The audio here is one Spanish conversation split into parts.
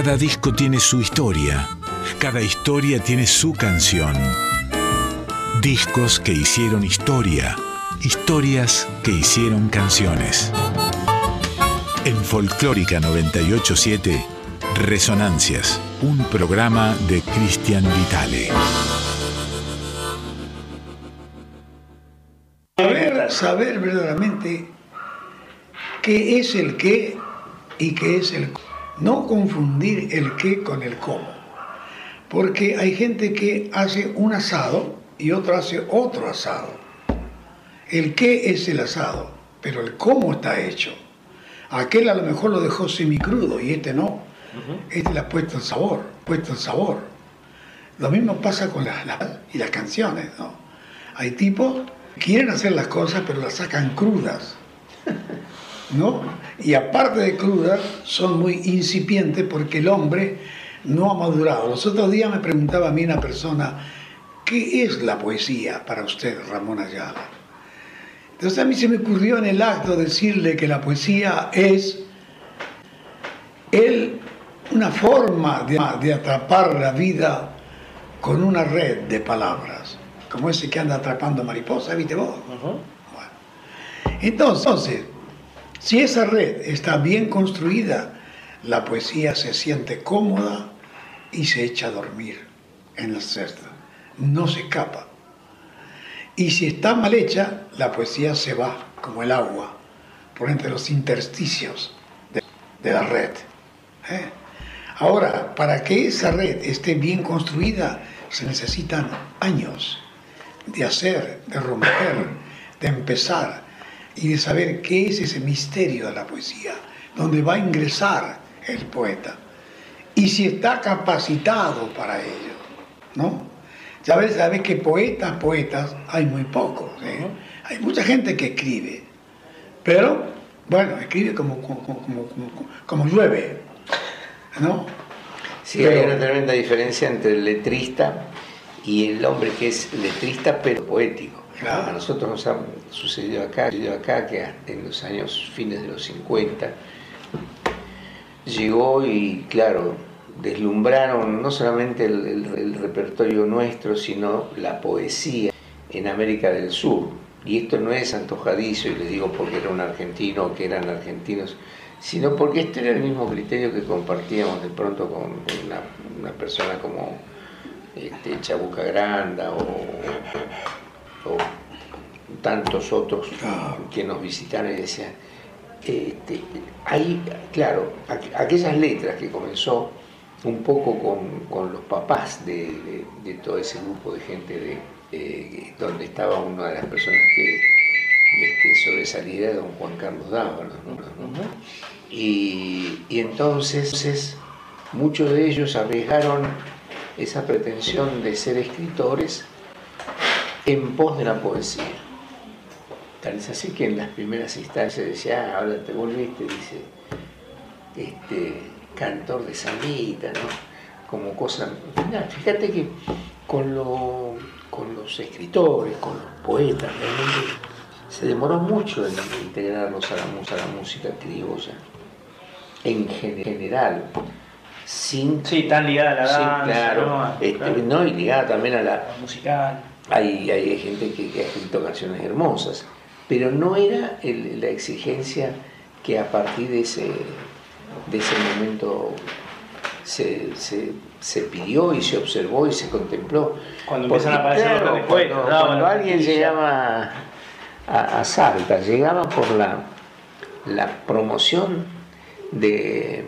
Cada disco tiene su historia, cada historia tiene su canción. Discos que hicieron historia, historias que hicieron canciones. En Folclórica 987, Resonancias, un programa de Cristian Vitale. Saber, saber verdaderamente qué es el qué y qué es el cómo. No confundir el qué con el cómo. Porque hay gente que hace un asado y otro hace otro asado. El qué es el asado, pero el cómo está hecho. Aquel a lo mejor lo dejó semicrudo y este no. Este le ha puesto el sabor, puesto el sabor. Lo mismo pasa con las, las- y las canciones, ¿no? Hay tipos que quieren hacer las cosas pero las sacan crudas. ¿no? Y aparte de crudas, son muy incipientes porque el hombre no ha madurado. Los otros días me preguntaba a mí una persona, ¿qué es la poesía para usted, Ramón Ayala? Entonces a mí se me ocurrió en el acto decirle que la poesía es el- una forma de, de atrapar la vida con una red de palabras, como ese que anda atrapando mariposas, ¿viste vos? Bueno. Entonces, si esa red está bien construida, la poesía se siente cómoda y se echa a dormir en la cesta. No se escapa. Y si está mal hecha, la poesía se va como el agua por entre los intersticios de, la red. ¿eh? Ahora, para que esa red esté bien construida, se necesitan años de hacer, de romper, de empezar y de saber qué es ese misterio de la poesía, donde va a ingresar el poeta. Y si está capacitado para ello, ¿no? Ya ves, sabes que poetas, poetas, hay muy pocos. ¿eh? Hay mucha gente que escribe, pero, bueno, escribe como, como, como, como- como llueve, ¿no? Sí, Pero- hay una tremenda diferencia entre el letrista y el hombre que es letrista pero poético. A nosotros nos ha sucedido acá, sucedió acá que en los años fines de los 50 llegó y claro, deslumbraron no solamente el repertorio nuestro, sino la poesía en América del Sur. Y esto no es antojadizo, y le digo porque era un argentino o que eran argentinos, sino porque este era el mismo criterio que compartíamos de pronto con una, una persona como este, Chabuca Granda o, o tantos otros que nos visitaron y decían, este, hay, claro, aqu- aquellas letras que comenzó un poco con, con los papás de, de- de todo ese grupo de gente de, eh, donde estaba una de las personas que este, sobresalía, don Juan Carlos Dávalos. ¿no? Y, y entonces muchos de ellos arriesgaron esa pretensión de ser escritores en pos de la poesía. Tal es así que en las primeras instancias decía, ah, ahora te volviste, dice, este, cantor de salita, ¿no? Como cosa. Fíjate que con, lo- con los escritores, con los poetas, realmente se demoró mucho en integrarlos a la, mus- a la música criolla, en gen- general, sin. Sí, tan ligada a la Sí, danza, claro, ¿no? este, Claro. no, y ligada también a la, La musical. Hay, hay gente que, que ha escrito canciones hermosas, pero no era el- la exigencia que a partir de ese, de ese momento se, se- se pidió y se observó y se contempló. Cuando Porque, empiezan a aparecer claro, los cuando, cuando alguien llegaba a, a Salta, llegaba por la, la promoción de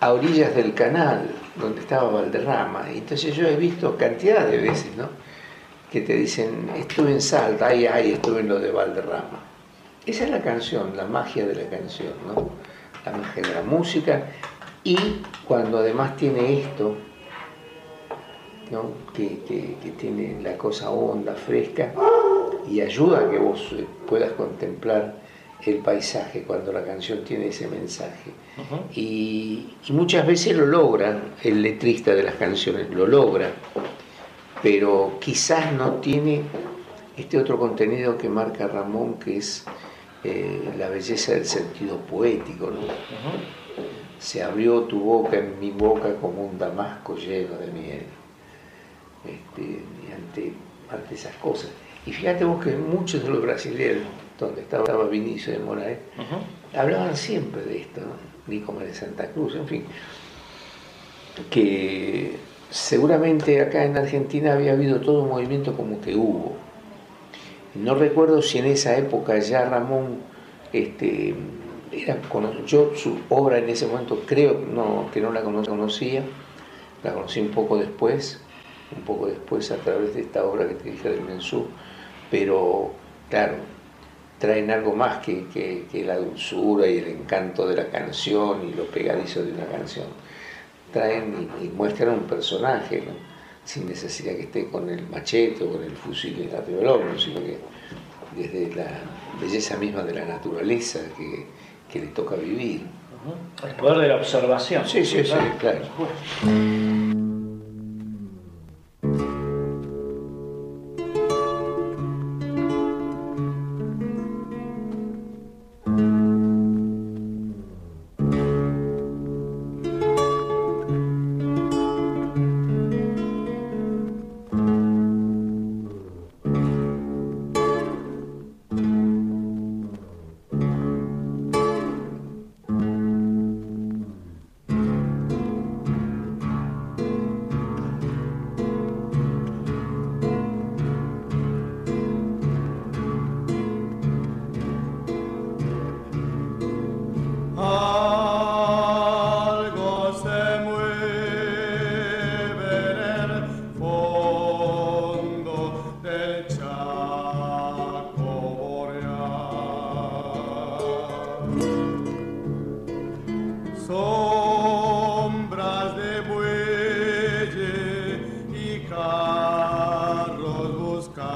a orillas del canal donde estaba Valderrama. Entonces yo he visto cantidad de veces, ¿no? Que te dicen, estuve en Salta, ay, ay, estuve en lo de Valderrama. Esa es la canción, la magia de la canción, ¿no? La magia de la música. Y cuando además tiene esto, ¿no? que, que- que tiene la cosa honda, fresca, y ayuda a que vos puedas contemplar el paisaje cuando la canción tiene ese mensaje. y, y muchas veces lo logra el letrista de las canciones, lo logra, pero quizás no tiene este otro contenido que marca Ramón, que es eh, la belleza del sentido poético. ¿no? se abrió tu boca en mi boca como un damasco lleno de miel. Este, y ante, ante, esas cosas. Y fíjate vos que muchos de los brasileños, donde estaba, Vinicio de Moraes, hablaban siempre de esto, ni como de Santa Cruz, en fin, que seguramente acá en Argentina había habido todo un movimiento como que hubo. No recuerdo si en esa época ya Ramón este, era, yo su obra en ese momento creo no, que no la conocía, la conocí un poco después, un poco después a través de esta obra que te dije del Mensú, pero claro, traen algo más que, que, la dulzura y el encanto de la canción y lo pegadizo de una canción. Traen y, muestran un personaje, sin necesidad que esté con el machete o con el fusil en la del sino que desde la belleza misma de la naturaleza que, que le toca vivir. El poder de la observación. Sí, sí, sí, claro.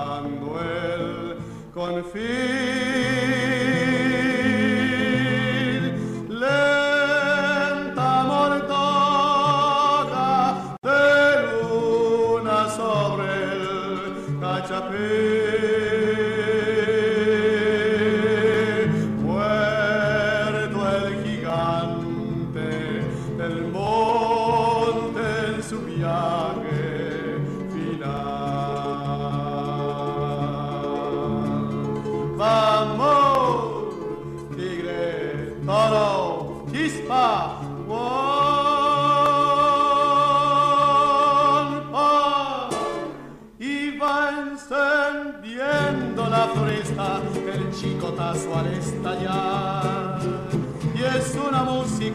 cuando él confía.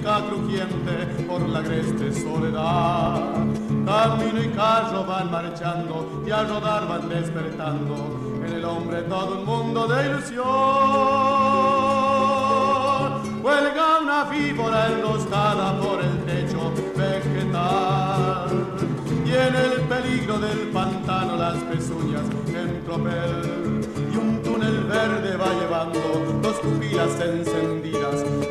música crujiente por la agreste soledad. Camino y carro van marchando y al rodar van despertando en el hombre todo un mundo de ilusión. Huelga una víbora enroscada por el techo vegetal y en el peligro del pantano las pezuñas en tropel y un túnel verde va llevando dos pupilas encendidas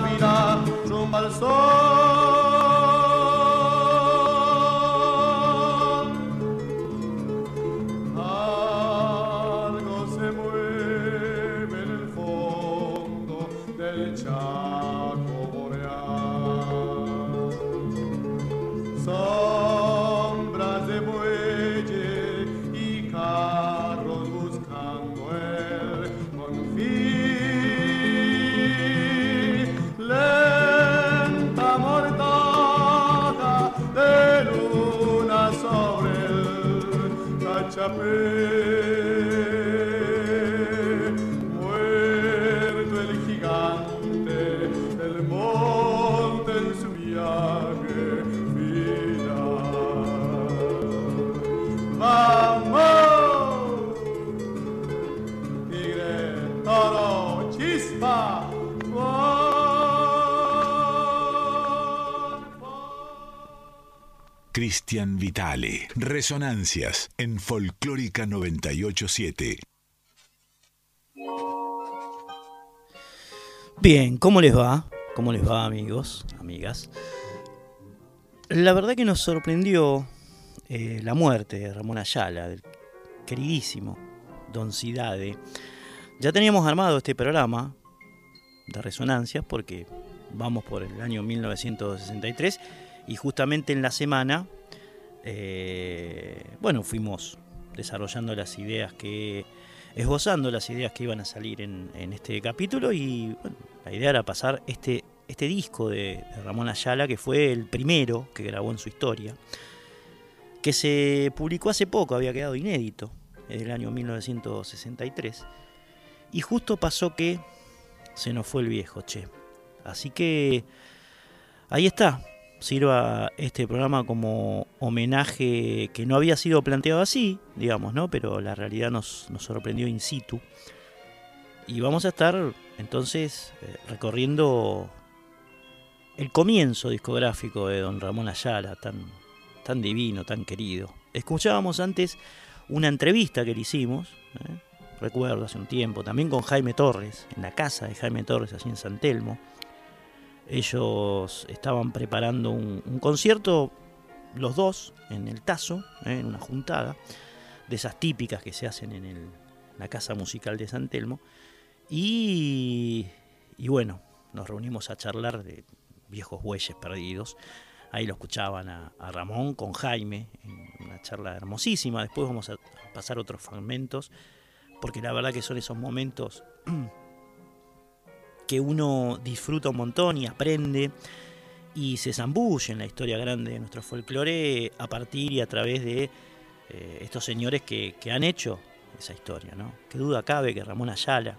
Cristian Resonancias en Folclórica 987. Bien, ¿cómo les va? ¿Cómo les va, amigos, amigas? La verdad que nos sorprendió eh, la muerte de Ramón Ayala, del queridísimo Don Cidade. Ya teníamos armado este programa de resonancias porque vamos por el año 1963 y justamente en la semana, eh, bueno, fuimos desarrollando las ideas que, esbozando las ideas que iban a salir en, este capítulo y la idea era pasar este, este disco de, Ramón Ayala, que fue el primero que grabó en su historia, que se publicó hace poco, había quedado inédito, en el año 1963, y justo pasó que se nos fue el viejo, che. Así que ahí está, sirva este programa como homenaje que no había sido planteado así, digamos, ¿no? Pero la realidad nos, sorprendió in situ. Y vamos a estar entonces eh, recorriendo el comienzo discográfico de don Ramón Ayala, tan, tan divino, tan querido. Escuchábamos antes una entrevista que le hicimos, ¿eh? recuerdo hace un tiempo, también con Jaime Torres, en la casa de Jaime Torres, allí en San Telmo. Ellos estaban preparando un, concierto, los dos, en el Tazo, ¿eh? en una juntada, de esas típicas que se hacen en la casa musical de San Telmo. Y, bueno, nos reunimos a charlar de viejos bueyes perdidos. Ahí lo escuchaban a, a, Ramón con Jaime, en una charla hermosísima. Después vamos a pasar otros fragmentos, porque la verdad que son esos momentos que uno disfruta un montón y aprende y se zambulle en la historia grande de nuestro folclore a partir y a través de eh, estos señores que, han hecho esa historia. ¿no? Qué duda cabe que Ramón Ayala,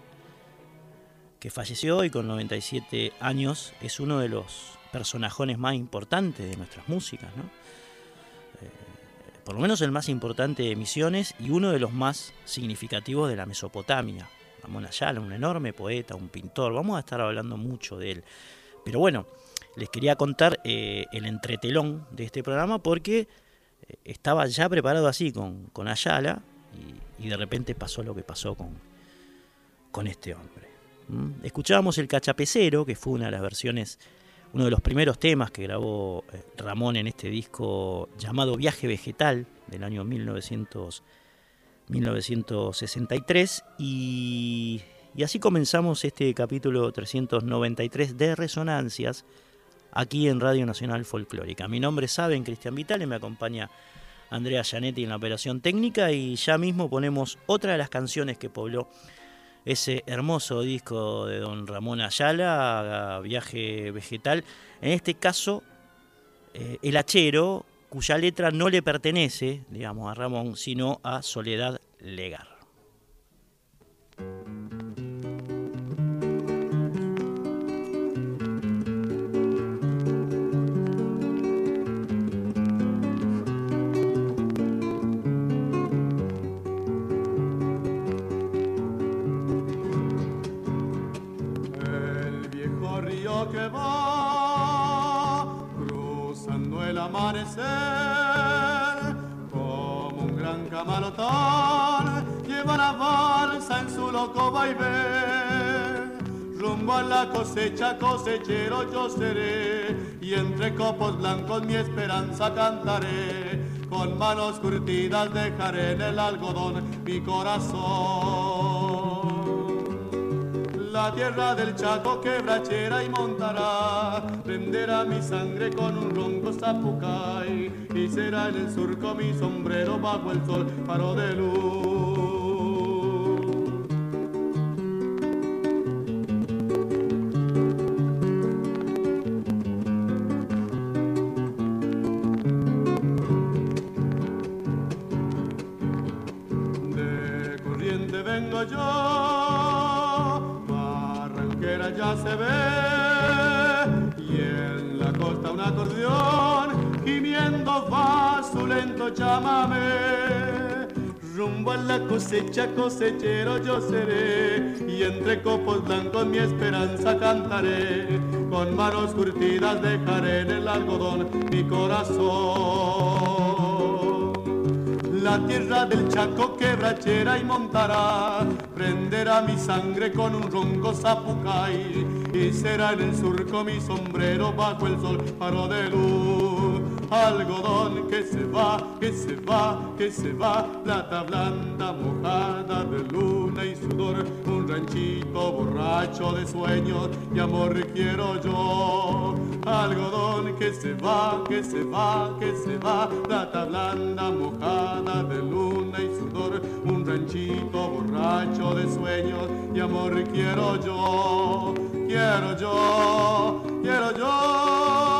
que falleció hoy con 97 años, es uno de los personajes más importantes de nuestras músicas. ¿no? Eh, por lo menos el más importante de Misiones y uno de los más significativos de la Mesopotamia. Ramón Ayala, un enorme poeta, un pintor, vamos a estar hablando mucho de él. Pero bueno, les quería contar eh, el entretelón de este programa porque eh, estaba ya preparado así con, con Ayala y, de repente pasó lo que pasó con, con este hombre. Escuchábamos el cachapecero, que fue una de las versiones, uno de los primeros temas que grabó eh, Ramón en este disco llamado Viaje Vegetal del año 1900. 1963 y, así comenzamos este capítulo 393 de Resonancias aquí en Radio Nacional Folclórica. Mi nombre es Saben Cristian Vital y me acompaña Andrea Gianetti en la operación técnica y ya mismo ponemos otra de las canciones que pobló ese hermoso disco de don Ramón Ayala, Viaje Vegetal. En este caso, eh, El Hachero, cuya letra no le pertenece, digamos, a Ramón, sino a Soledad Legar. Amanecer camalotón lleva la balsa en su loco vaivén. Rumbo a la cosecha, cosechero yo seré, y entre copos blancos mi esperanza cantaré. Con manos curtidas dejaré en el algodón mi corazón la tierra del Chaco quebrachera y montará, prenderá mi sangre con un ronco zapucay, y será en el surco mi sombrero bajo el sol, faro de luz. Llámame. Rumbo a la cosecha, cosechero yo seré, y entre copos blancos mi esperanza cantaré. Con manos curtidas dejaré en el algodón mi corazón. La tierra del Chaco quebrachera y montará, prenderá mi sangre con un ronco zapucay, y será en el surco mi sombrero bajo el sol faro de luz algodón que se va, que se va, que se va, plata blanda mojada de luna y sudor, un ranchito borracho de sueños y amor quiero yo. Algodón que se va, que se va, que se va, plata blanda mojada de luna y sudor, un ranchito borracho de sueños y amor quiero yo, quiero yo, quiero yo.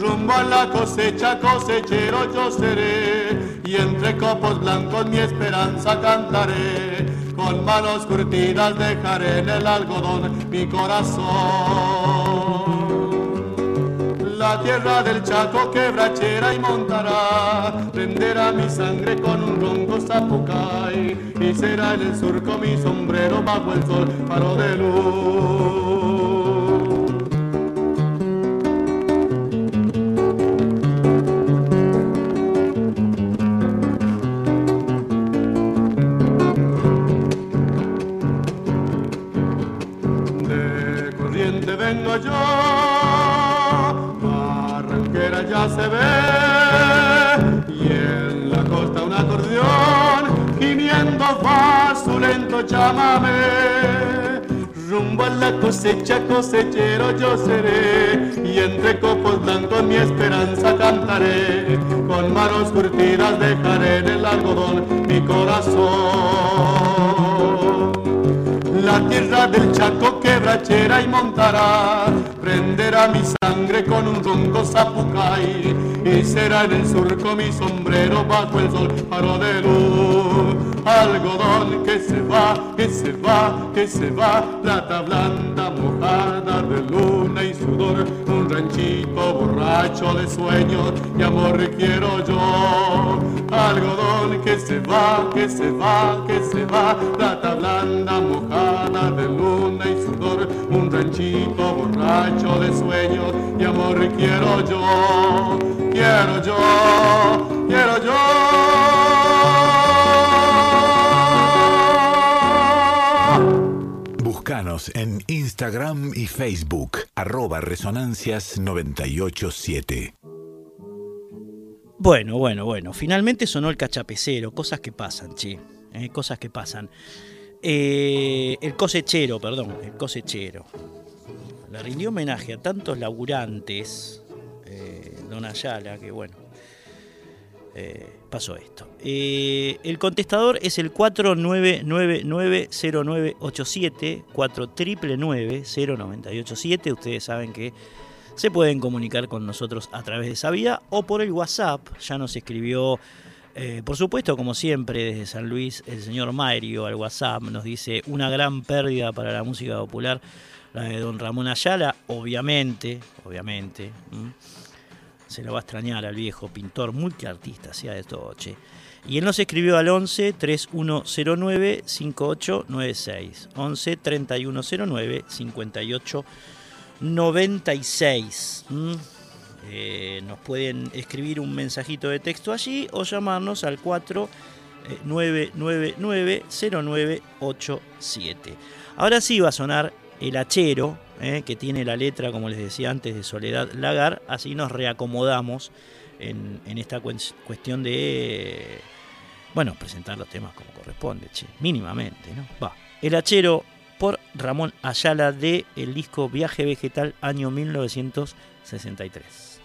Rumbo a la cosecha cosechero yo seré y entre copos blancos mi esperanza cantaré con manos curtidas dejaré en el algodón mi corazón la tierra del Chaco quebrachera y montará, prenderá mi sangre con un ronco zapucay, y será en el surco mi sombrero bajo el sol, faro de luz. Cosecha, cosechero yo seré, y entre copos blancos mi esperanza cantaré, con manos curtidas dejaré en el algodón mi corazón. La tierra del Chaco quebrachera y montará, prenderá mi sangre con un ronco zapucay, y será en el surco mi sombrero bajo el sol faro de luz. Algodón que se va, que se va, que se va, plata blanda mojada de luna y sudor, un ranchito borracho de sueños y amor quiero yo. Algodón que se va, que se va, que se va, plata blanda mojada de luna y sudor, ranchito borracho de sueños y amor quiero yo, quiero yo, quiero yo. Búscanos en Instagram y Facebook, arroba Resonancias 987. Bueno, bueno, bueno. Finalmente sonó el cachapecero. Cosas que pasan, che. eh, cosas que pasan. Eh, el cosechero, perdón. El cosechero. Le rindió homenaje a tantos laburantes. eh, don Ayala, que bueno. eh, pasó esto. Eh, el contestador es el 49990987, 49990987. Ustedes saben que se pueden comunicar con nosotros a través de esa vía o por el WhatsApp. Ya nos escribió, eh, por supuesto, como siempre, desde San Luis, el señor Mario al WhatsApp. Nos dice una gran pérdida para la música popular, la de don Ramón Ayala, obviamente, obviamente. Se lo va a extrañar al viejo pintor, multiartista, sea de todo, che. Y él nos escribió al 11 3109 5896. 11 3109 58 96. ¿m? Eh, nos pueden escribir un mensajito de texto allí o llamarnos al 4 eh, 999-0987. Ahora sí va a sonar el hachero, eh, que tiene la letra, como les decía antes, de Soledad Lagar. Así nos reacomodamos en, en esta cues- cuestión de, bueno, presentar los temas como corresponde, che, mínimamente, ¿no? Va. El hachero por Ramón Ayala de el disco Viaje Vegetal año 1963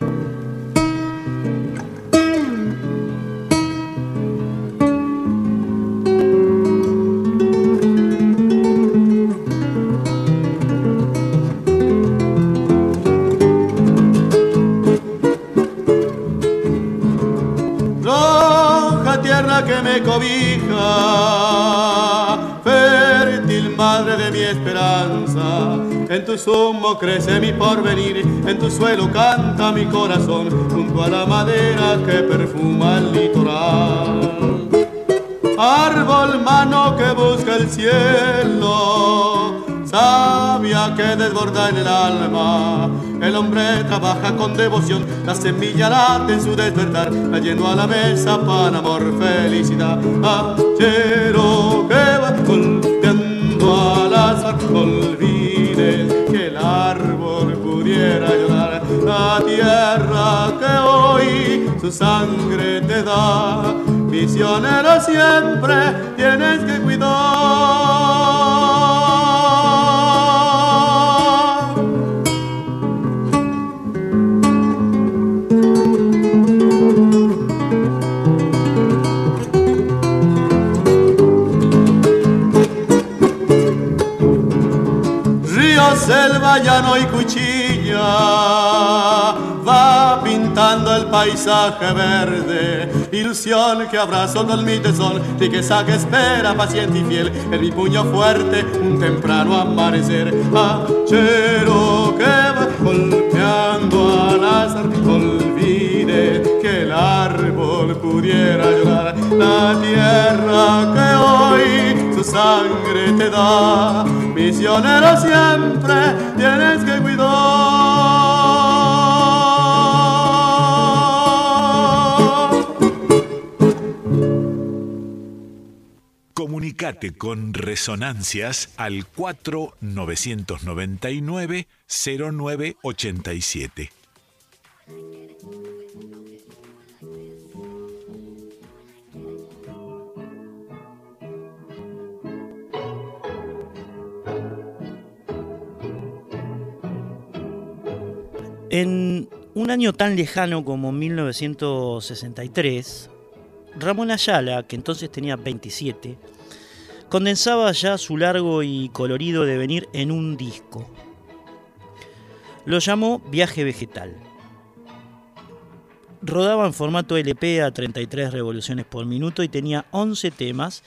que me cobija, fértil madre de mi esperanza, en tu zumo crece mi porvenir, en tu suelo canta mi corazón, junto a la madera que perfuma el litoral. Árbol mano que busca el cielo, sabia que desborda en el alma. El hombre trabaja con devoción, la semilla late en su despertar, trayendo a la mesa pan, amor, felicidad. Achero que va golpeando al azar, que el árbol pudiera llorar. La tierra que hoy su sangre te da, misionero siempre tienes que cuidar. Selva, llano y cuchilla, va pintando el paisaje verde, ilusión que abrazo con mi tesón, riqueza que espera paciente y fiel, en mi puño fuerte un temprano amanecer, hachero que va golpeando al azar, olvide que el árbol pudiera llorar, la tierra que hoy su sangre te da, misionero siempre Con Resonancias al 4999 0987. En un año tan lejano como 1963, Ramón Ayala, que entonces tenía 27, condensaba ya su largo y colorido devenir en un disco. Lo llamó Viaje Vegetal. Rodaba en formato LP a 33 revoluciones por minuto y tenía 11 temas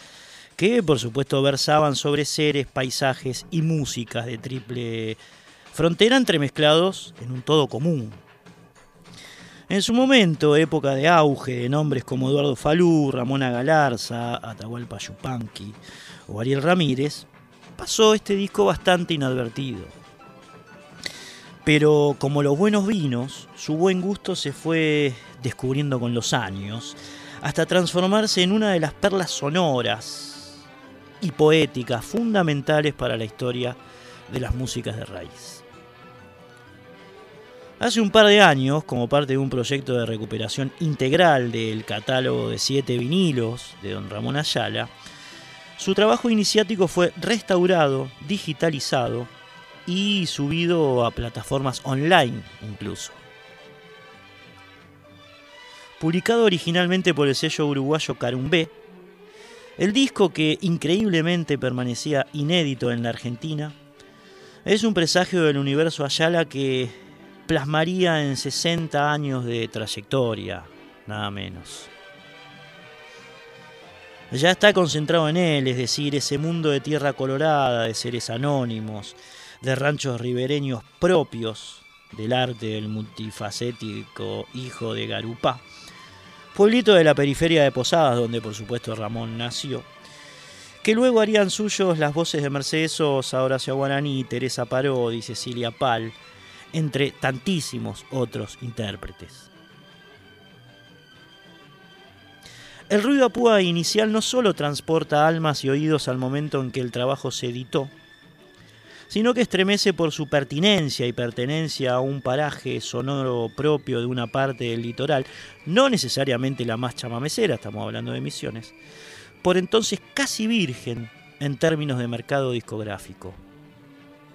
que por supuesto versaban sobre seres, paisajes y músicas de triple frontera entremezclados en un todo común. En su momento, época de auge de nombres como Eduardo Falú, Ramona Galarza, Atahualpa Yupanqui o Ariel Ramírez, pasó este disco bastante inadvertido. Pero como los buenos vinos, su buen gusto se fue descubriendo con los años, hasta transformarse en una de las perlas sonoras y poéticas fundamentales para la historia de las músicas de raíz. Hace un par de años, como parte de un proyecto de recuperación integral del catálogo de siete vinilos de don Ramón Ayala, su trabajo iniciático fue restaurado, digitalizado y subido a plataformas online incluso. Publicado originalmente por el sello uruguayo Carumbé, el disco que increíblemente permanecía inédito en la Argentina es un presagio del universo Ayala que plasmaría en 60 años de trayectoria, nada menos. Ya está concentrado en él, es decir, ese mundo de tierra colorada, de seres anónimos, de ranchos ribereños propios del arte del multifacético hijo de Garupá, pueblito de la periferia de Posadas, donde por supuesto Ramón nació, que luego harían suyos las voces de Mercedes Sosa, Horacio Guaraní, Teresa Parodi, Cecilia Pal, entre tantísimos otros intérpretes. El ruido a púa inicial no solo transporta almas y oídos al momento en que el trabajo se editó, sino que estremece por su pertinencia y pertenencia a un paraje sonoro propio de una parte del litoral, no necesariamente la más chamamecera, estamos hablando de Misiones, por entonces casi virgen en términos de mercado discográfico.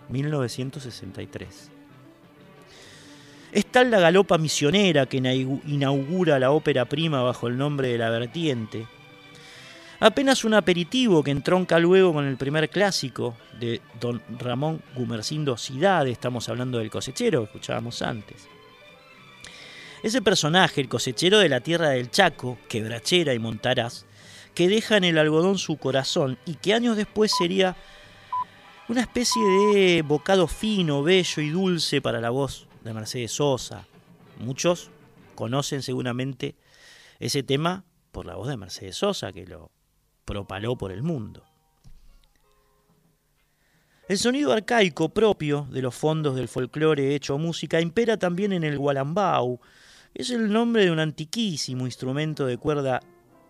1963. Es tal la galopa misionera que inaugura la ópera prima bajo el nombre de La Vertiente. Apenas un aperitivo que entronca luego con el primer clásico de don Ramón Gumercindo Cidade, estamos hablando del cosechero que escuchábamos antes. Ese personaje, el cosechero de la tierra del Chaco, quebrachera y montaraz, que deja en el algodón su corazón y que años después sería una especie de bocado fino, bello y dulce para la voz de Mercedes Sosa. Muchos conocen seguramente ese tema por la voz de Mercedes Sosa, que lo propaló por el mundo. El sonido arcaico propio de los fondos del folclore hecho música impera también en el gualambau. Es el nombre de un antiquísimo instrumento de cuerda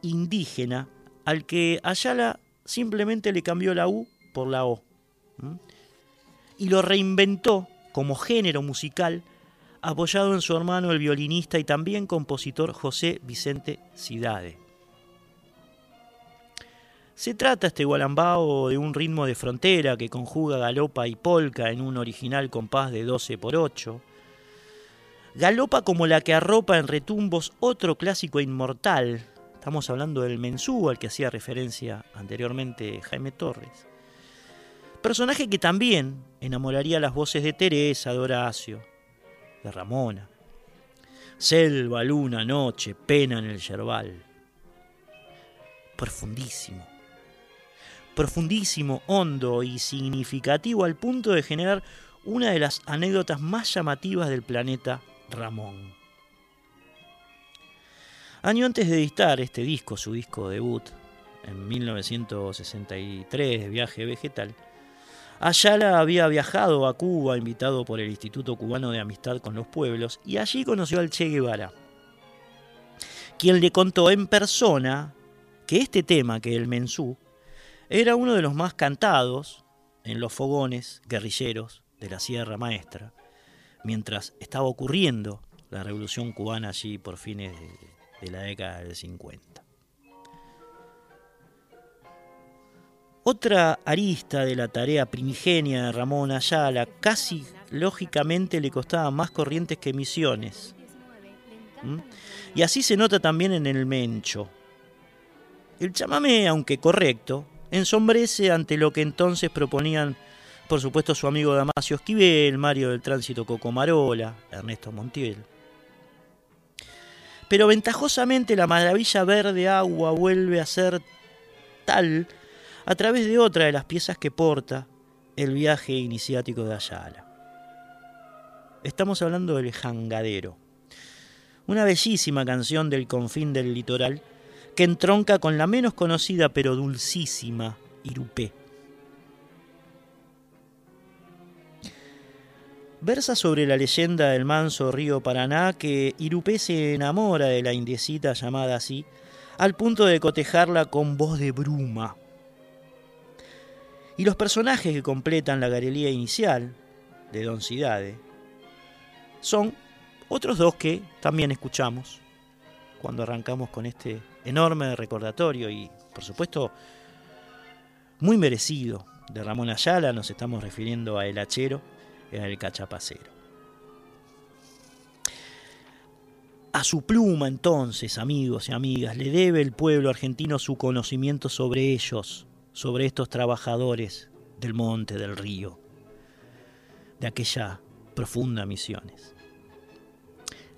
indígena al que Ayala simplemente le cambió la U por la O. Y lo reinventó como género musical apoyado en su hermano el violinista y también compositor José Vicente Cidade. Se trata este gualambao de un ritmo de frontera que conjuga galopa y polka en un original compás de 12 por 8. Galopa como la que arropa en retumbos otro clásico inmortal. Estamos hablando del mensú al que hacía referencia anteriormente Jaime Torres. Personaje que también enamoraría las voces de Teresa, de Horacio, de Ramona. Selva, luna, noche, pena en el yerbal. Profundísimo profundísimo, hondo y significativo al punto de generar una de las anécdotas más llamativas del planeta Ramón. Año antes de editar este disco, su disco debut, en 1963, de Viaje Vegetal, Ayala había viajado a Cuba, invitado por el Instituto Cubano de Amistad con los Pueblos, y allí conoció al Che Guevara, quien le contó en persona que este tema, que el mensú, era uno de los más cantados en los fogones guerrilleros de la Sierra Maestra, mientras estaba ocurriendo la revolución cubana allí por fines de, la década del 50. Otra arista de la tarea primigenia de Ramón Ayala casi lógicamente le costaba más corrientes que misiones. Y así se nota también en el Mencho. El chamame, aunque correcto, ensombrece ante lo que entonces proponían, por supuesto, su amigo Damasio Esquivel, Mario del Tránsito Cocomarola, Ernesto Montiel. Pero ventajosamente la maravilla verde agua vuelve a ser tal a través de otra de las piezas que porta el viaje iniciático de Ayala. Estamos hablando del Jangadero, una bellísima canción del confín del litoral que entronca con la menos conocida pero dulcísima Irupé. Versa sobre la leyenda del manso río Paraná que Irupé se enamora de la indiecita llamada así, al punto de cotejarla con voz de bruma. Y los personajes que completan la galería inicial de Don Cidade son otros dos que también escuchamos cuando arrancamos con este enorme recordatorio y, por supuesto, muy merecido de Ramón Ayala, nos estamos refiriendo a El Hachero, era el cachapacero. A su pluma entonces, amigos y amigas, le debe el pueblo argentino su conocimiento sobre ellos, sobre estos trabajadores del monte, del río, de aquella profunda misiones.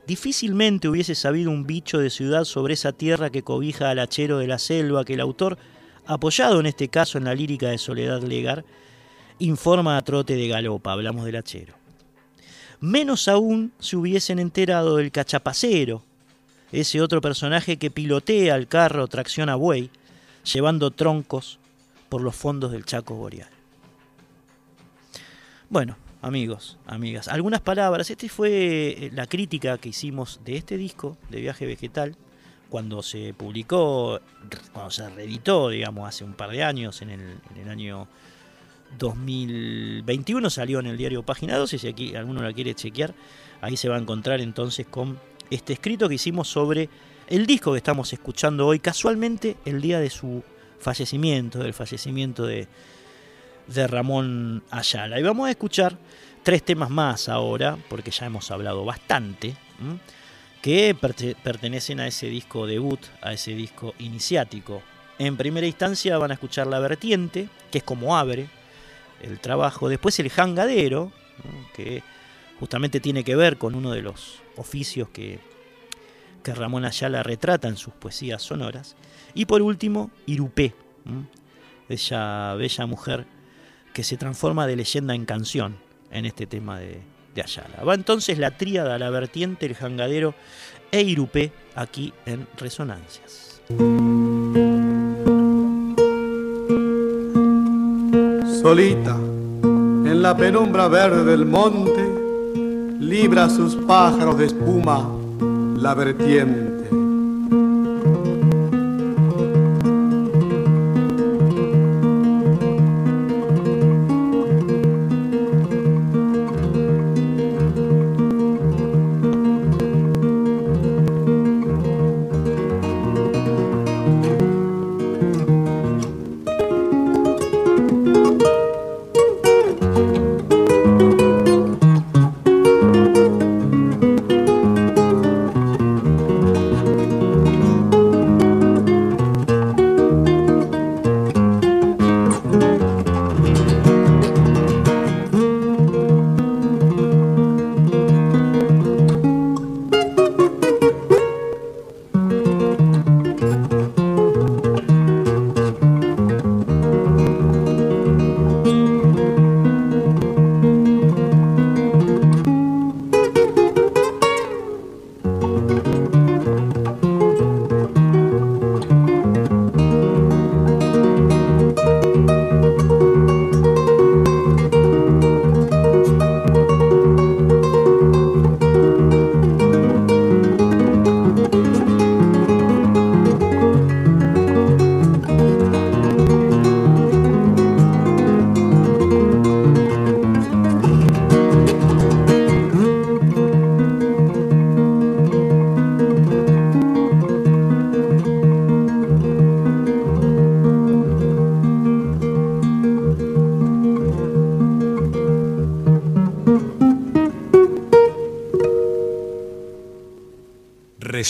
Difícilmente hubiese sabido un bicho de ciudad sobre esa tierra que cobija al hachero de la selva que el autor, apoyado en este caso en la lírica de Soledad Legar, informa a trote de galopa, hablamos del hachero. Menos aún se hubiesen enterado del cachapacero, ese otro personaje que pilotea el carro tracción a buey, llevando troncos por los fondos del Chaco Boreal. Bueno, amigos, amigas. Algunas palabras. Esta fue eh, la crítica que hicimos de este disco de Viaje Vegetal cuando se publicó, cuando se reeditó, digamos, hace un par de años, en el, año 2021, salió en el diario Página 12, si aquí alguno la quiere chequear, ahí se va a encontrar entonces con este escrito que hicimos sobre el disco que estamos escuchando hoy, casualmente el día de su fallecimiento, del fallecimiento de, de Ramón Ayala. Y vamos a escuchar tres temas más ahora, porque ya hemos hablado bastante, que pertenecen a ese disco debut, a ese disco iniciático. En primera instancia van a escuchar La Vertiente, que es como abre el trabajo. Después el Jangadero, que justamente tiene que ver con uno de los oficios que que Ramón Ayala retrata en sus poesías sonoras. Y por último, Irupé, ella bella mujer que se transforma de leyenda en canción en este tema de, de Ayala. Va entonces la tríada, la vertiente, el jangadero e Irupé aquí en Resonancias. Solita, en la penumbra verde del monte, libra sus pájaros de espuma la vertiente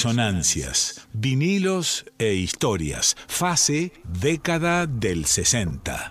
Resonancias, vinilos e historias. Fase década del 60.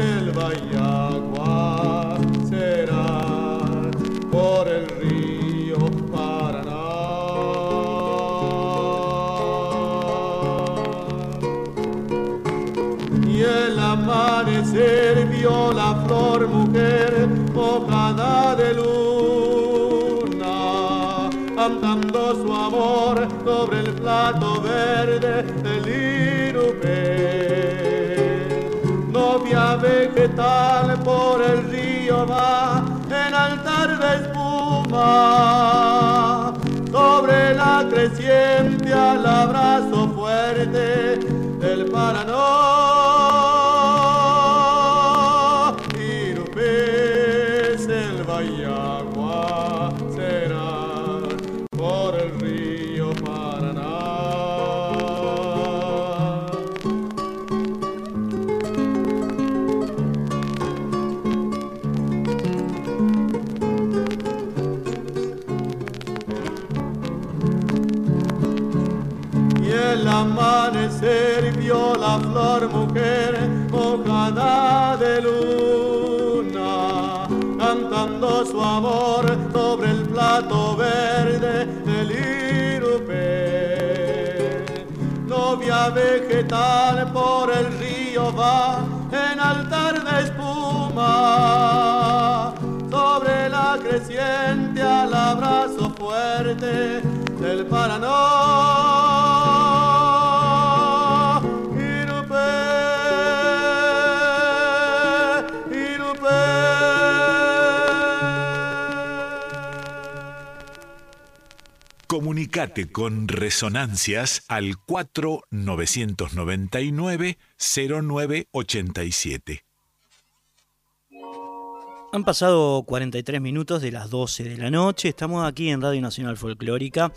selva y agua será por el río Paraná. Y el amanecer vio la flor mujer mojada de luz cantando su amor sobre el plato verde en altar de espuma. Sobre la creciente al abrazo fuerte del Paraná. Vegetal por el río va en altar de espuma, sobre la creciente al abrazo fuerte del Paraná. Comunicate con Resonancias al 4999-0987. Han pasado 43 minutos de las 12 de la noche. Estamos aquí en Radio Nacional Folclórica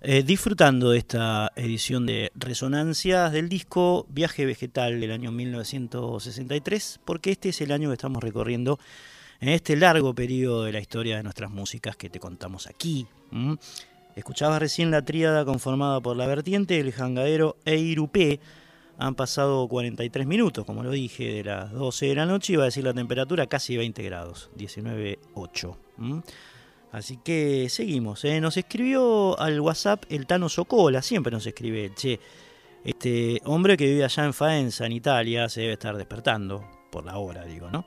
eh, disfrutando de esta edición de Resonancias del disco Viaje Vegetal del año 1963, porque este es el año que estamos recorriendo en este largo periodo de la historia de nuestras músicas que te contamos aquí. Escuchabas recién la tríada conformada por la vertiente, el jangadero e Irupé. Han pasado 43 minutos, como lo dije, de las 12 de la noche. Iba a decir la temperatura casi 20 grados, 19.8. Así que seguimos. ¿eh? Nos escribió al WhatsApp el Tano Socola, siempre nos escribe, che, este hombre que vive allá en Faenza, en Italia, se debe estar despertando, por la hora, digo, ¿no?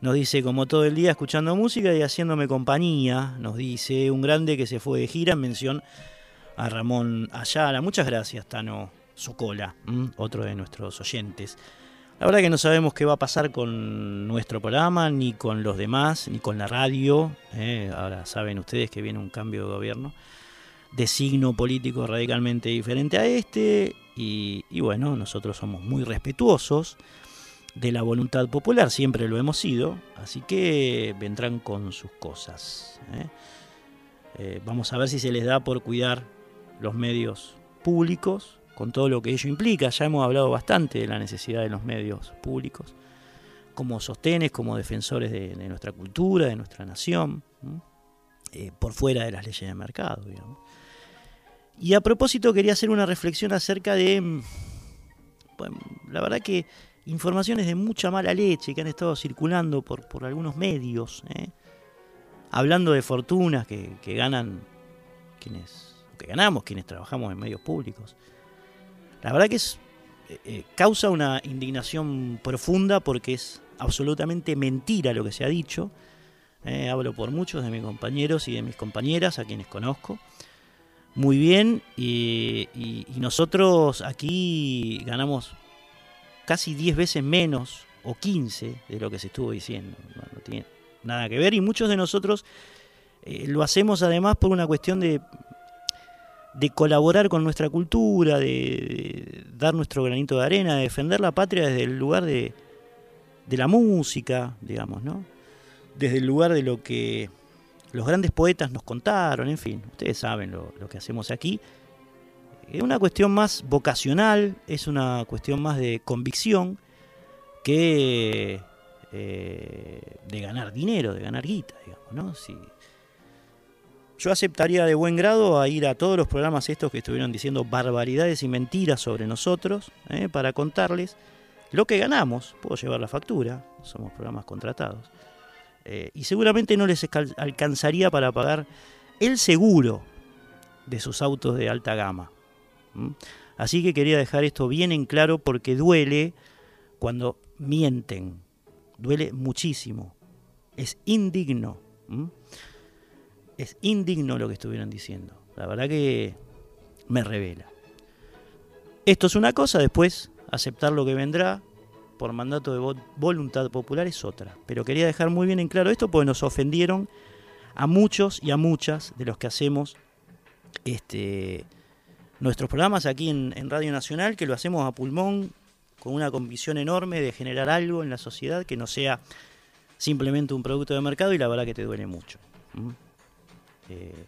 Nos dice, como todo el día escuchando música y haciéndome compañía, nos dice un grande que se fue de gira en mención a Ramón Ayala. Muchas gracias, Tano Socola, otro de nuestros oyentes. La verdad que no sabemos qué va a pasar con nuestro programa, ni con los demás, ni con la radio. ¿eh? Ahora saben ustedes que viene un cambio de gobierno de signo político radicalmente diferente a este. Y, y bueno, nosotros somos muy respetuosos de la voluntad popular, siempre lo hemos sido, así que vendrán con sus cosas. ¿eh? Eh, vamos a ver si se les da por cuidar los medios públicos, con todo lo que ello implica. Ya hemos hablado bastante de la necesidad de los medios públicos, como sostenes, como defensores de, nuestra cultura, de nuestra nación, eh, por fuera de las leyes de mercado. Y a propósito quería hacer una reflexión acerca de, mm, la verdad que informaciones de mucha mala leche que han estado circulando por, por algunos medios, ¿eh? hablando de fortunas que, ganan quienes, que ganamos quienes trabajamos en medios públicos. La verdad que es, eh, eh, causa una indignación profunda porque es absolutamente mentira lo que se ha dicho. hablo por muchos de mis compañeros y de mis compañeras a quienes conozco muy bien y, nosotros aquí ganamos casi 10 veces menos o 15 de lo que se estuvo diciendo. No, tiene nada que ver y muchos de nosotros eh, lo hacemos además por una cuestión de, de colaborar con nuestra cultura, de, dar nuestro granito de arena, de defender la patria desde el lugar de, de la música, digamos, ¿no? Desde el lugar de lo que los grandes poetas nos contaron, en fin, ustedes saben lo, que hacemos aquí. Es una cuestión más vocacional, es una cuestión más de convicción que eh, de ganar dinero, de ganar guita, digamos, ¿no? Yo aceptaría de buen grado a ir a todos los programas estos que estuvieron diciendo barbaridades y mentiras sobre nosotros, ¿eh? para contarles lo que ganamos. Puedo llevar la factura, somos programas contratados. Eh, y seguramente no les alcanzaría para pagar el seguro de sus autos de alta gama. Así que quería dejar esto bien en claro porque duele cuando mienten, duele muchísimo, es indigno, es indigno lo que estuvieron diciendo, la verdad que me revela. Esto es una cosa, después aceptar lo que vendrá, por mandato de voluntad popular es otra. Pero quería dejar muy bien en claro esto porque nos ofendieron a muchos y a muchas de los que hacemos este, nuestros programas aquí en, Radio Nacional, que lo hacemos a pulmón, con una convicción enorme de generar algo en la sociedad que no sea simplemente un producto de mercado y la verdad que te duele mucho. Eh,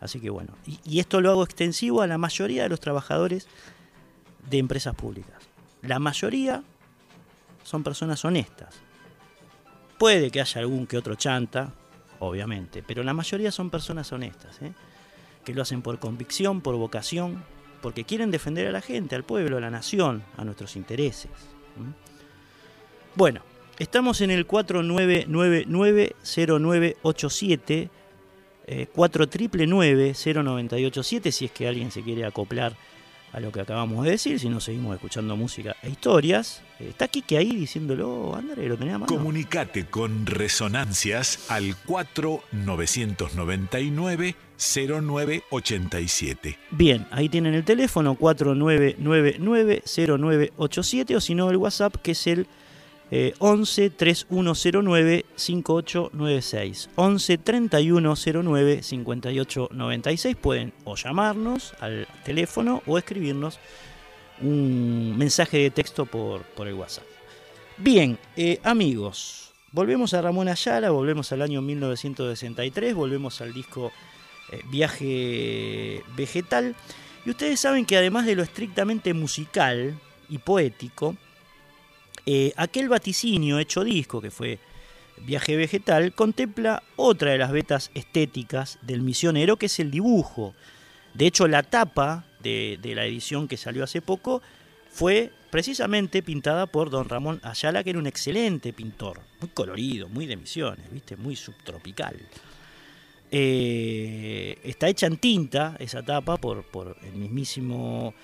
así que bueno, y esto lo hago extensivo a la mayoría de los trabajadores de empresas públicas. La mayoría son personas honestas. Puede que haya algún que otro chanta, obviamente, pero la mayoría son personas honestas, ¿eh? Que lo hacen por convicción, por vocación, porque quieren defender a la gente, al pueblo, a la nación, a nuestros intereses. Bueno, estamos en el 49990987, eh, 49990987, si es que alguien se quiere acoplar a lo que acabamos de decir, si no seguimos escuchando música e historias. Eh, está Kike ahí diciéndolo, André, lo tenía más. Comunicate con Resonancias al 4999 0987. Bien, ahí tienen el teléfono 4999 0987 o si no el WhatsApp que es el 11 3109 5896. 11 3109 5896. Pueden o llamarnos al teléfono o escribirnos un mensaje de texto por, por el WhatsApp. Bien, eh, amigos, volvemos a Ramón Ayala, volvemos al año 1963, volvemos al disco eh, Viaje Vegetal. Y ustedes saben que además de lo estrictamente musical y poético, eh, aquel vaticinio hecho disco, que fue Viaje Vegetal, contempla otra de las vetas estéticas del misionero, que es el dibujo. De hecho, la tapa de, la edición que salió hace poco fue precisamente pintada por don Ramón Ayala, que era un excelente pintor, muy colorido, muy de misiones, ¿viste? muy subtropical. Eh, está hecha en tinta esa tapa por, el mismísimo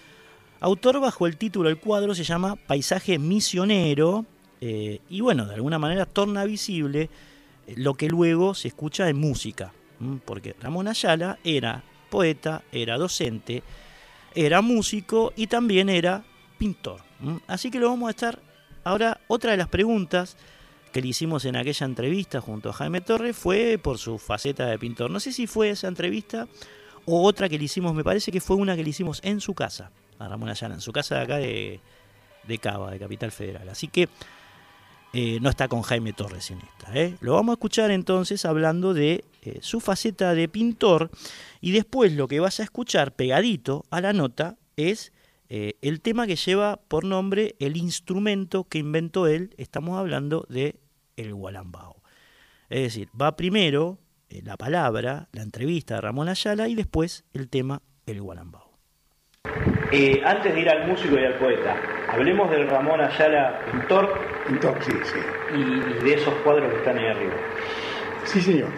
Autor bajo el título del cuadro se llama Paisaje Misionero eh, y bueno, de alguna manera torna visible eh, lo que luego se escucha en música, porque Ramón Ayala era poeta, era docente, era músico y también era pintor. Así que lo vamos a estar ahora otra de las preguntas que le hicimos en aquella entrevista junto a Jaime Torres fue por su faceta de pintor. No sé si fue esa entrevista o otra que le hicimos, me parece que fue una que le hicimos en su casa a Ramón Ayala, en su casa de acá de, Cava, de Capital Federal. Así que eh, no está con Jaime Torres en esta. ¿eh? Lo vamos a escuchar entonces hablando de eh, su faceta de pintor y después lo que vas a escuchar pegadito a la nota es el tema que lleva por nombre el instrumento que inventó él, estamos hablando de el gualambao. Es decir, va primero eh, la palabra, la entrevista de Ramón Ayala y después el tema el gualambao. Eh, antes de ir al músico y al poeta, hablemos del Ramón Ayala, pintor, Pintor, sí, sí. y, y de esos cuadros que están ahí arriba. Sí, señor.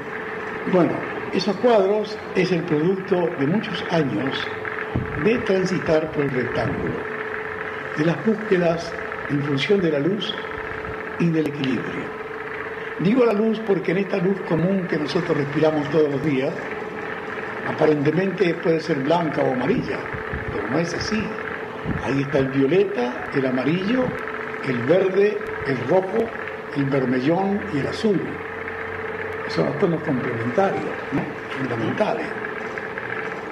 Bueno, esos cuadros es el producto de muchos años de transitar por el rectángulo, de las búsquedas en función de la luz y del equilibrio. Digo la luz porque en esta luz común que nosotros respiramos todos los días, aparentemente puede ser blanca o amarilla, pero no es así. Ahí está el violeta, el amarillo, el verde, el rojo, el vermellón y el azul. Son los tonos complementarios, ¿no? fundamentales.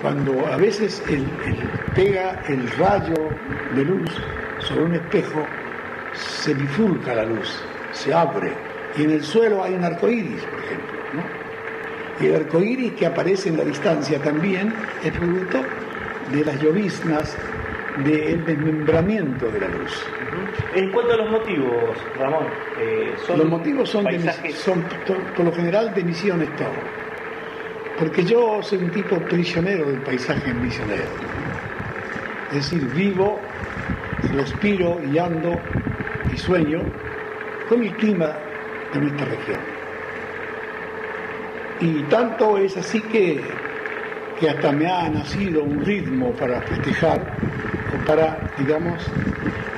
Cuando a veces el- el- pega el rayo de luz sobre un espejo, se bifurca la luz, se abre. Y en el suelo hay un arco iris, por ejemplo. ¿no? Y el arco iris que aparece en la distancia también es producto de las lloviznas, del desmembramiento de la luz. En cuanto a los motivos, Ramón, eh, son Los motivos son, de son por lo general de misiones todo. Porque yo soy un tipo prisionero del paisaje misionero. Es decir, vivo, respiro y ando y sueño con el clima de nuestra región. Y tanto es así que, que hasta me ha nacido un ritmo para festejar para, digamos,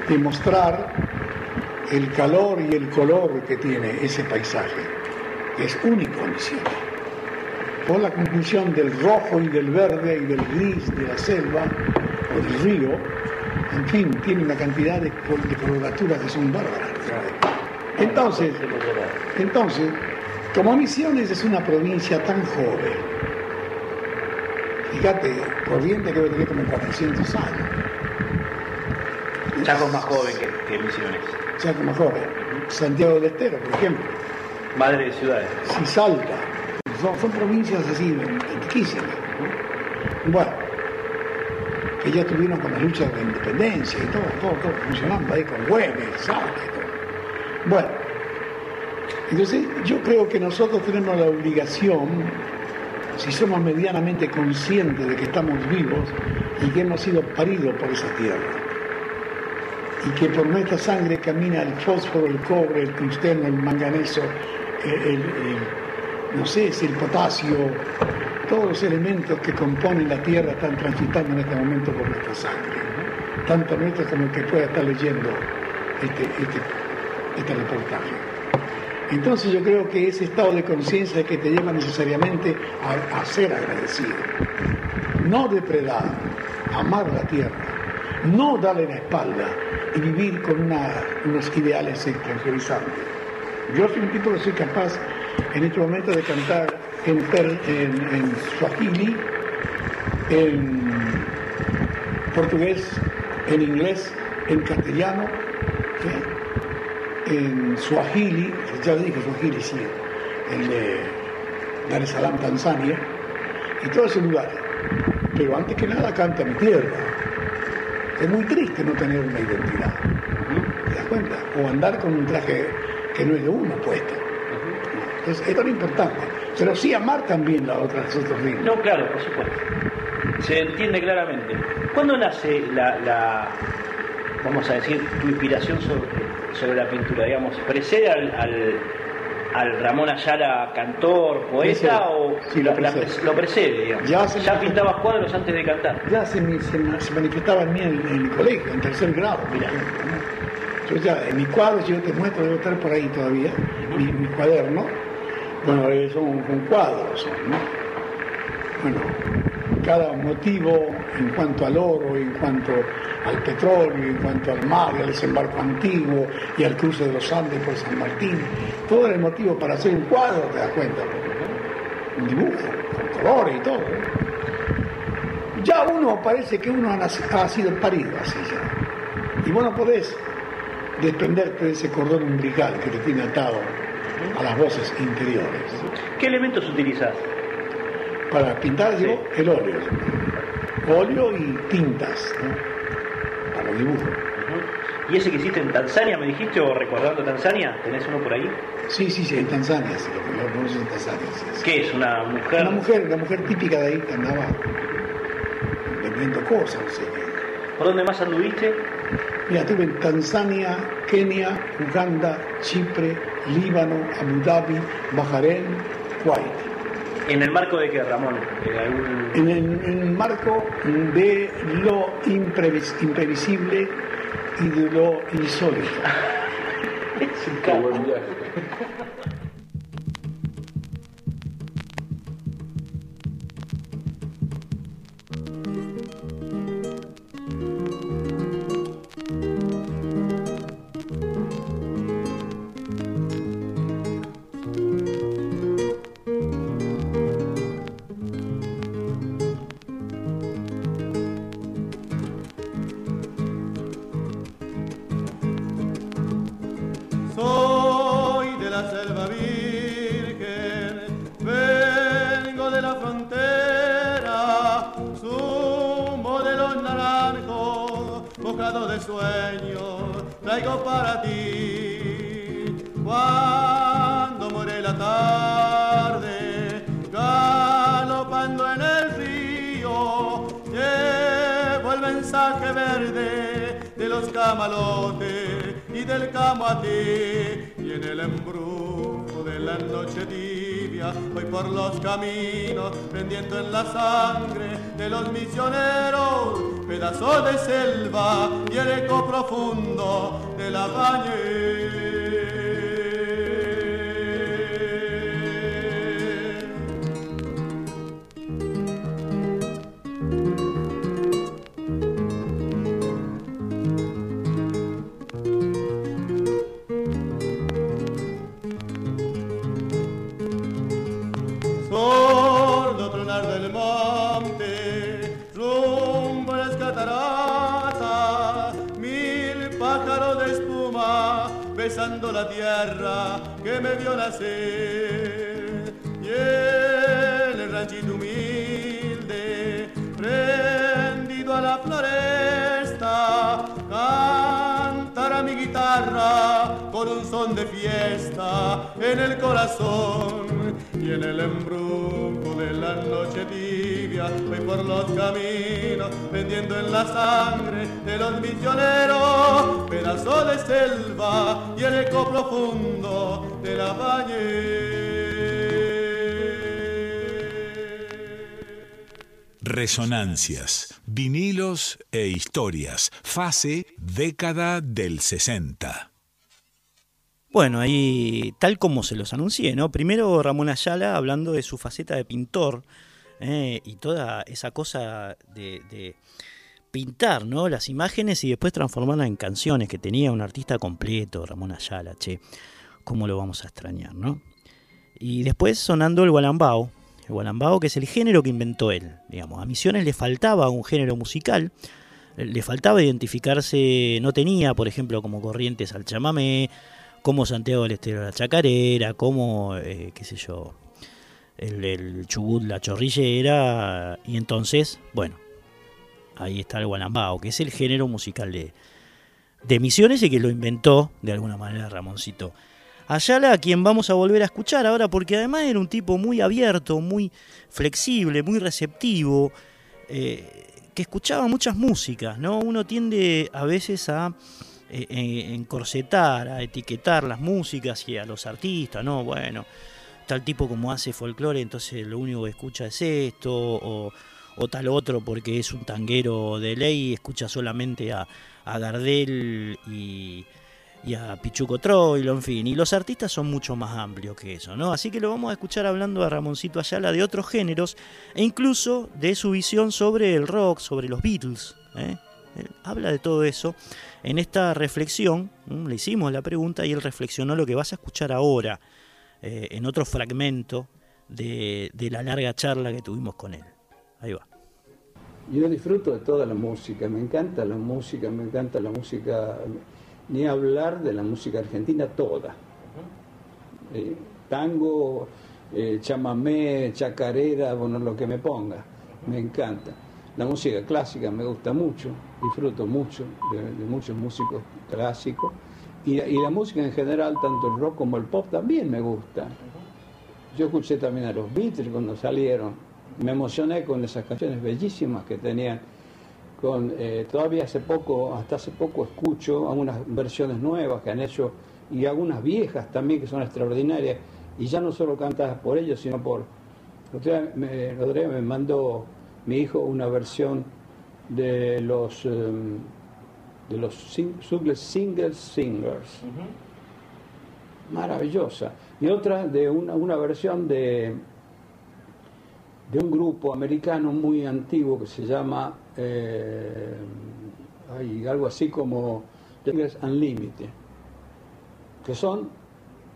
demostrar el calor y el color que tiene ese paisaje, que es único en Misiones. Por la conclusión del rojo y del verde y del gris de la selva o del río, en fin, tiene una cantidad de, de coloraturas que son bárbaras. Entonces, entonces, como Misiones es una provincia tan joven, fíjate, Corrientes creo que tiene como 400 años. Chaco más joven que, que Misiones, Chaco más joven. Santiago del Estero, por ejemplo. madre de ciudades. si Salta. Son, son provincias así, antiquísimas. ¿no? Bueno, que ya tuvieron con la lucha de la independencia y todo, todo, todo funcionando ahí con Güemes, Salta y todo. Bueno, entonces yo creo que nosotros tenemos la obligación, si somos medianamente conscientes de que estamos vivos y que hemos sido paridos por esa tierra, y que por nuestra sangre camina el fósforo, el cobre, el tungsteno, el manganeso, el, no sé si el potasio, todos los elementos que componen la tierra están transitando en este momento por nuestra sangre, tanto nuestra como el que pueda estar leyendo este, este, este reportaje. Entonces yo creo que ese estado de conciencia es que te lleva necesariamente a, ser agradecido, no depredar, amar la tierra, no darle la espalda y vivir con unos ideales extranjerizantes. Yo soy un tipo que soy capaz en este momento de cantar en, en, en swahili, en portugués, en inglés, en castellano. En swahili, ya dije swahili, sí, de Dar es Salaam, Tanzania, y todos esos lugares. Pero antes que nada canta mi tierra. Es muy triste no tener una identidad. ¿Te das cuenta? O andar con un traje que no es de uno puesto. Entonces, es lo importante. Pero sí amar también la otra, los otros. No, claro, por supuesto. Se entiende claramente. ¿Cuándo nace la, la- vamos a decir, tu inspiración sobre, sobre la pintura? Digamos, ¿precede al, al, al Ramón Ayala cantor, poeta o Sí, lo la- la- precede. lo precede? Digamos? Ya se- pintabas cuadros antes de cantar? Ya se, me- se me- se manifestaba en mí en, en el colegio, en tercer grado. ¿no? Yo ya, en mis cuadros, yo te muestro, debo estar por ahí todavía, mi, mi cuaderno. Bueno, son, son cuadros, ¿no? Bueno, cada motivo en cuanto al oro, en cuanto al petróleo, en cuanto al mar, al desembarco antiguo y al cruce de los Andes por San Martín, todo era el motivo para hacer un cuadro, te das cuenta, un dibujo, con colores y todo. ¿no? Ya uno parece que uno ha, sido parido así ya. Y vos no podés desprenderte de ese cordón umbilical que te tiene atado a las voces interiores. ¿Qué elementos utilizas? Para pintar, digo, el óleo. Óleo y tintas. ¿no? lo dibujo. ¿Y ese que hiciste en Tanzania, me dijiste, o recordando Tanzania? ¿Tenés uno por ahí? Sí, sí, sí, en Tanzania, sí, lo, conoces en Tanzania. sí, sí. ¿Qué es? ¿Una mujer? Una mujer, la mujer típica de ahí que andaba vendiendo cosas, no sé qué. ¿Por dónde más anduviste? Mira, estuve en Tanzania, Kenia, Uganda, Chipre, Líbano, Abu Dhabi, Bahrein, Kuwait. ¿En el marco de qué, Ramón? ¿En algún- En el, en marco de lo imprevis- imprevisible y de lo insólito. Es un prendiendo en la sangre de los misioneros pedazos de selva y el eco profundo de la valle voy por los caminos vendiendo en la sangre de los misioneros pedazos de selva y el eco profundo de la valle Resonancias, vinilos e historias. Fase década del 60. Bueno, ahí tal como se los anuncié, ¿no? Primero Ramón Ayala hablando de su faceta de pintor ¿eh? y toda esa cosa de, pintar, ¿no? Las imágenes y después transformarlas en canciones, que tenía un artista completo, Ramón Ayala, che, ¿cómo lo vamos a extrañar, no? Y después sonando el gualambao, el gualambao que es el género que inventó él, digamos. A Misiones le faltaba un género musical, le faltaba identificarse, no tenía, por ejemplo, como Corrientes al chamamé, como Santiago del Estero la chacarera, como, eh, qué sé yo, el, Chubut la chorrillera, y entonces, bueno, ahí está el gualambao, que es el género musical de, de Misiones y que lo inventó de alguna manera Ramoncito. Ayala, a quien vamos a volver a escuchar ahora, porque además era un tipo muy abierto, muy flexible, muy receptivo, eh, que escuchaba muchas músicas, ¿no? Uno tiende a veces a eh, en- encorsetar, a etiquetar las músicas y a los artistas, ¿no? Bueno, tal tipo como hace folclore, entonces lo único que escucha es esto, o, o tal otro porque es un tanguero de ley escucha solamente a, a Gardel y, y a Pichuco Troilo, en fin. Y los artistas son mucho más amplios que eso, ¿no? Así que lo vamos a escuchar hablando a Ramoncito Ayala de otros géneros e incluso de su visión sobre el rock, sobre los Beatles. ¿eh? Él habla de todo eso en esta reflexión. Le hicimos la pregunta y él reflexionó lo que vas a escuchar ahora eh, en otro fragmento de, de la larga charla que tuvimos con él. Ahí va. Yo disfruto de toda la música, me encanta la música, me encanta la música, ni hablar de la música argentina toda. Eh, tango, eh, chamamé, chacarera, bueno, lo que me ponga, me encanta. La música clásica me gusta mucho, disfruto mucho de, muchos músicos clásicos. Y, la música en general, tanto el rock como el pop, también me gusta. Yo escuché también a los Beatles cuando salieron. Me emocioné con esas canciones bellísimas que tenían. Con, eh, todavía hace poco, hasta hace poco escucho algunas versiones nuevas que han hecho y algunas viejas también que son extraordinarias y ya no solo cantadas por ellos, sino por... Rodríguez me, mandó mi hijo una versión de los em, de los Singles Singers. Maravillosa. Y otra de una, una versión de, de un grupo americano muy antiguo que se llama eh, algo así como Singles Unlimited, que son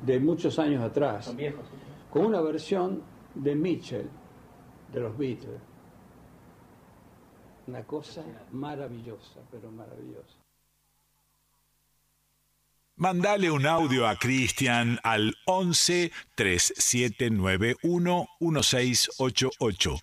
de muchos años atrás, con una versión de Mitchell, de los Beatles. Una cosa maravillosa, pero maravillosa. Mandale un audio a Cristian al 11 3791 1688.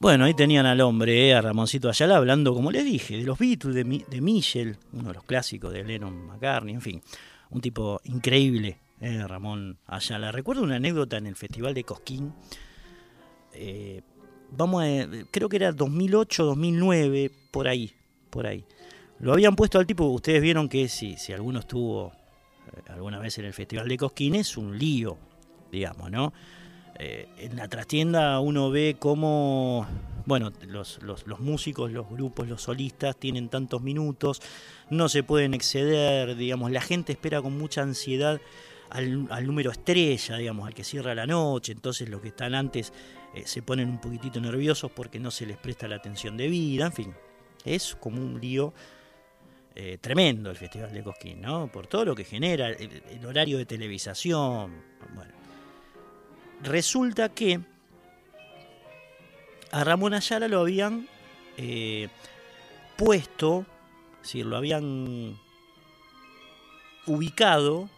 Bueno, ahí tenían al hombre, eh, a Ramoncito Ayala, hablando, como les dije, de los Beatles, de, de Michel, uno de los clásicos de Lennon McCartney, en fin, un tipo increíble, eh, Ramón Ayala. Recuerdo una anécdota en el Festival de Cosquín, eh, vamos a, creo que era 2008, 2009, por ahí, por ahí. Lo habían puesto al tipo, ustedes vieron que si, si alguno estuvo eh, alguna vez en el Festival de Cosquín es un lío, digamos, ¿no? Eh, en la trastienda uno ve cómo, bueno, los, los, los, músicos, los grupos, los solistas tienen tantos minutos, no se pueden exceder, digamos, la gente espera con mucha ansiedad al, número estrella, digamos, al que cierra la noche, entonces los que están antes eh, se ponen un poquitito nerviosos porque no se les presta la atención debida, en fin, es como un lío eh, tremendo el Festival de Cosquín, ¿no? Por todo lo que genera, el, horario de televisación, bueno. Resulta que a Ramón Ayala lo habían eh, puesto, es lo habían ubicado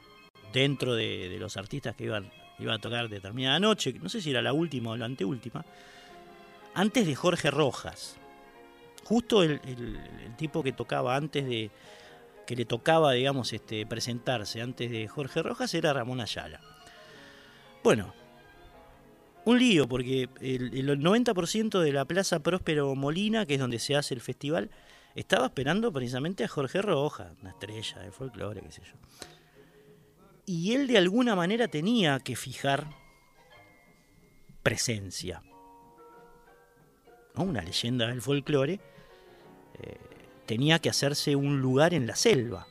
dentro de los artistas que iban iba a tocar determinada noche, no sé si era la última o la anteúltima, antes de Jorge Rojas. Justo el, tipo que tocaba antes de. que le tocaba, digamos, este, presentarse antes de Jorge Rojas era Ramón Ayala. Bueno, un lío, porque el, el 90% de la Plaza Próspero Molina, que es donde se hace el festival, estaba esperando precisamente a Jorge Rojas, una estrella de folclore, qué sé yo y él de alguna manera tenía que fijar presencia. Una leyenda del folclore eh, tenía que hacerse un lugar en la selva,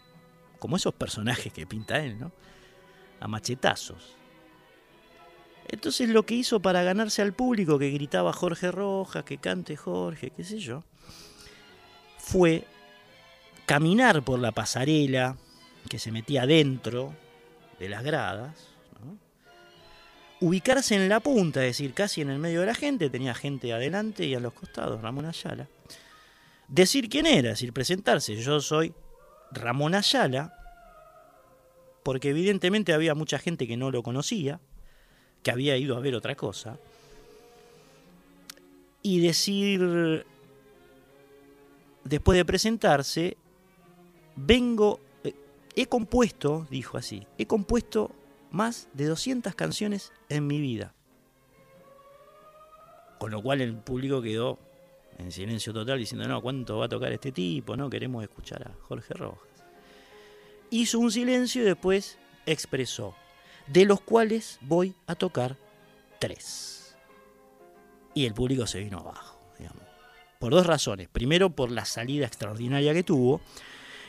como esos personajes que pinta él, ¿no? A machetazos. Entonces lo que hizo para ganarse al público que gritaba Jorge Rojas, que cante Jorge, qué sé yo, fue caminar por la pasarela que se metía adentro de las gradas, ubicarse en la punta, es decir, casi en el medio de la gente, tenía gente adelante y a los costados, Ramón Ayala. Decir quién era, es decir, presentarse, yo soy Ramón Ayala, porque evidentemente había mucha gente que no lo conocía, que había ido a ver otra cosa, y decir, después de presentarse, vengo He compuesto, dijo así, he compuesto más de 200 canciones en mi vida. Con lo cual el público quedó en silencio total diciendo, no, ¿cuánto va a tocar este tipo? No, queremos escuchar a Jorge Rojas. Hizo un silencio y después expresó, de los cuales voy a tocar tres. Y el público se vino abajo, digamos. Por dos razones. Primero, por la salida extraordinaria que tuvo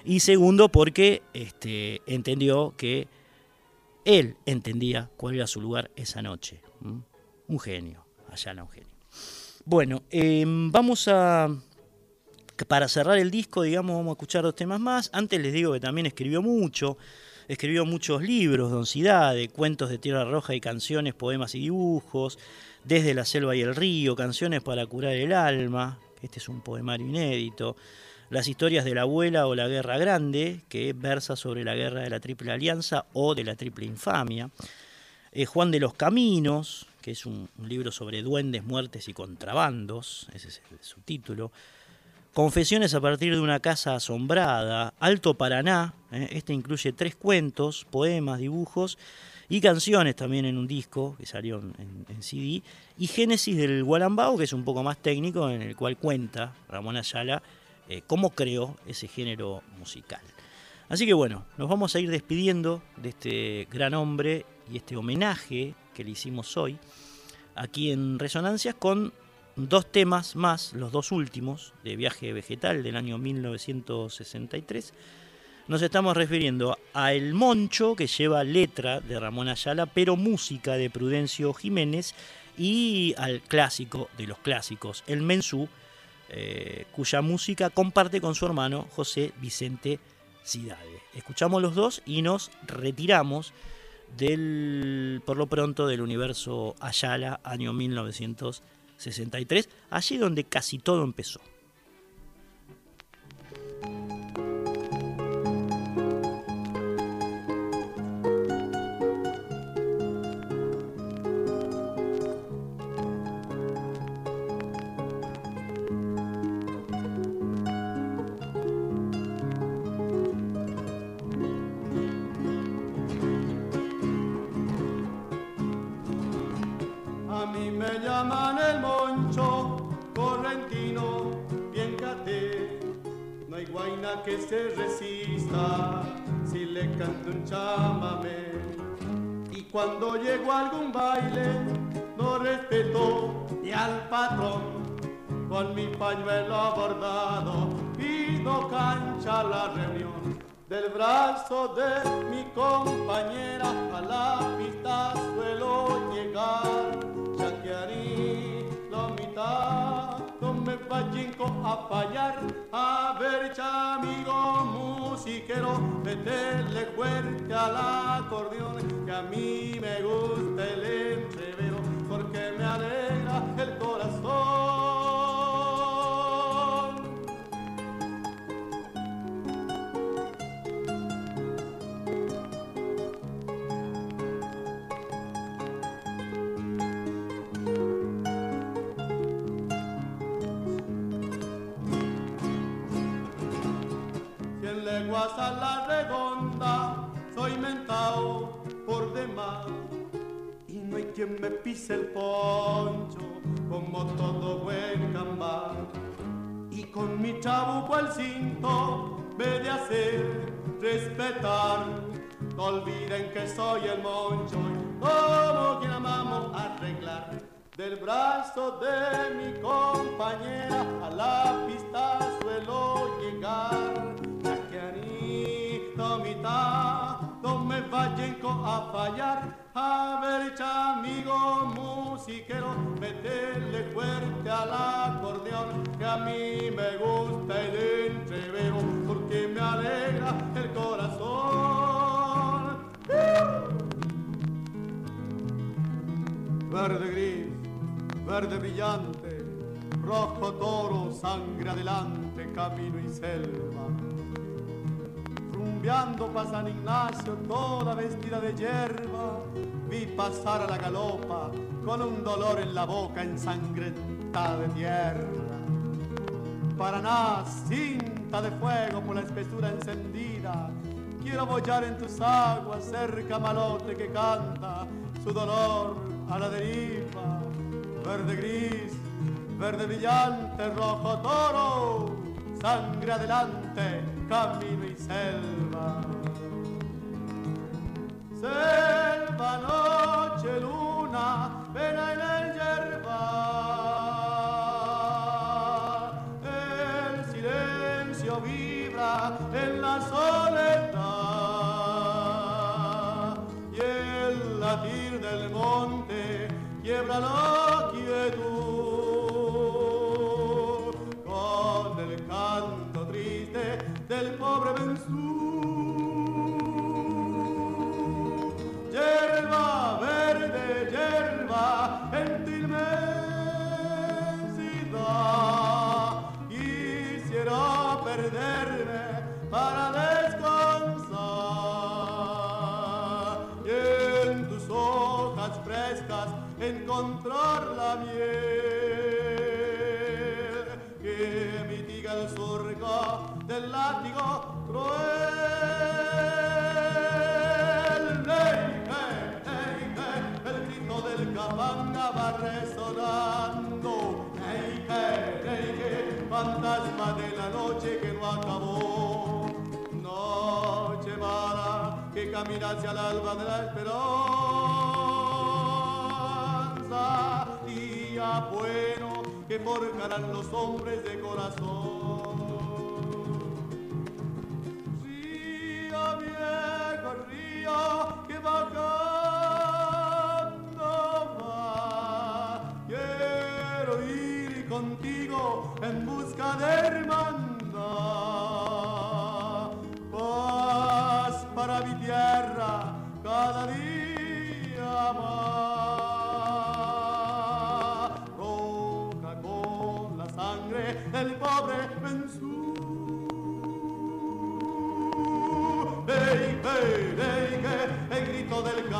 y segundo porque este, entendió que él entendía cuál era su lugar esa noche. Un genio, allá un genio. Bueno, em, vamos a, para cerrar el disco, digamos, vamos a escuchar dos temas más. Antes les digo que también escribió mucho, escribió muchos libros, Don de cuentos de Tierra Roja y canciones, poemas y dibujos, Desde la selva y el río, canciones para curar el alma, este es un poemario inédito, las historias de la abuela o la guerra grande, que versa sobre la guerra de la Triple Alianza o de la Triple Infamia. Eh, Juan de los Caminos, que es un, libro sobre duendes, muertes y contrabandos, ese es el subtítulo. Confesiones a partir de una casa asombrada, Alto Paraná, ¿eh? este incluye tres cuentos, poemas, dibujos y canciones también en un disco que salió en, en CD, y Génesis del Gualambao, que es un poco más técnico, en el cual cuenta Ramón Ayala eh, cómo creó ese género musical. Así que bueno, nos vamos a ir despidiendo de este gran hombre y este homenaje que le hicimos hoy aquí en Resonancias con dos temas más, los dos últimos de Viaje Vegetal del año 1963. Nos estamos refiriendo a El Moncho, que lleva letra de Ramón Ayala, pero música de Prudencio Jiménez, y al clásico de los clásicos, El Mensú, eh, cuya música comparte con su hermano José Vicente Cidade. Escuchamos los dos y nos retiramos del, por lo pronto del universo Ayala, año 1963. 63, allí donde casi todo empezó. Que se resista si le canto un chamamé. Y cuando llego a algún baile, no respeto ni al patrón. Con mi pañuelo bordado pido cancha la reunión. Del brazo de mi compañera a la pista suelo llegar a fallar, a ver chamigo musiquero, meterle fuerte al acordeón, que a mí me gusta el entrevero, porque me alegra el corazón. Cien leguas a la redonda, soy mentao por demás. Y no hay quien me pise el poncho, como todo buen cambal. Y con mi chabuco al cinto, me de hacer respetar. No olviden que soy el moncho, y como quien amamos arreglar. Del brazo de mi compañera a la pista suelo llegar. Me a fallar. A ver, amigo musiquero, meterle fuerte al acordeón, que a mí me gusta el entrevero, porque me alegra el corazón. Verde gris, verde brillante, rojo toro, sangre adelante, camino y selva. Rumbeando pa' San Ignacio, toda vestida de hierba, vi pasar a la galopa con un dolor en la boca ensangrentada de tierra. Paraná, cinta de fuego por la espesura encendida. Quiero bollar en tus aguas, cerca malote que canta su dolor a la deriva. Verde gris, verde brillante, rojo toro, sangre adelante, camino y selva. Selva, noche, luna, pena en el yerba. El silencio vibra en la soledad y el latir del monte quiebra la en tu inmensidad, quisiera perderme para descansar y en tus hojas frescas encontrar llorando. Neige, Neige, fantasma de la noche que no acabó. Noche vara que camina hacia el alba de la esperanza. Día bueno que forjarán los hombres de corazón.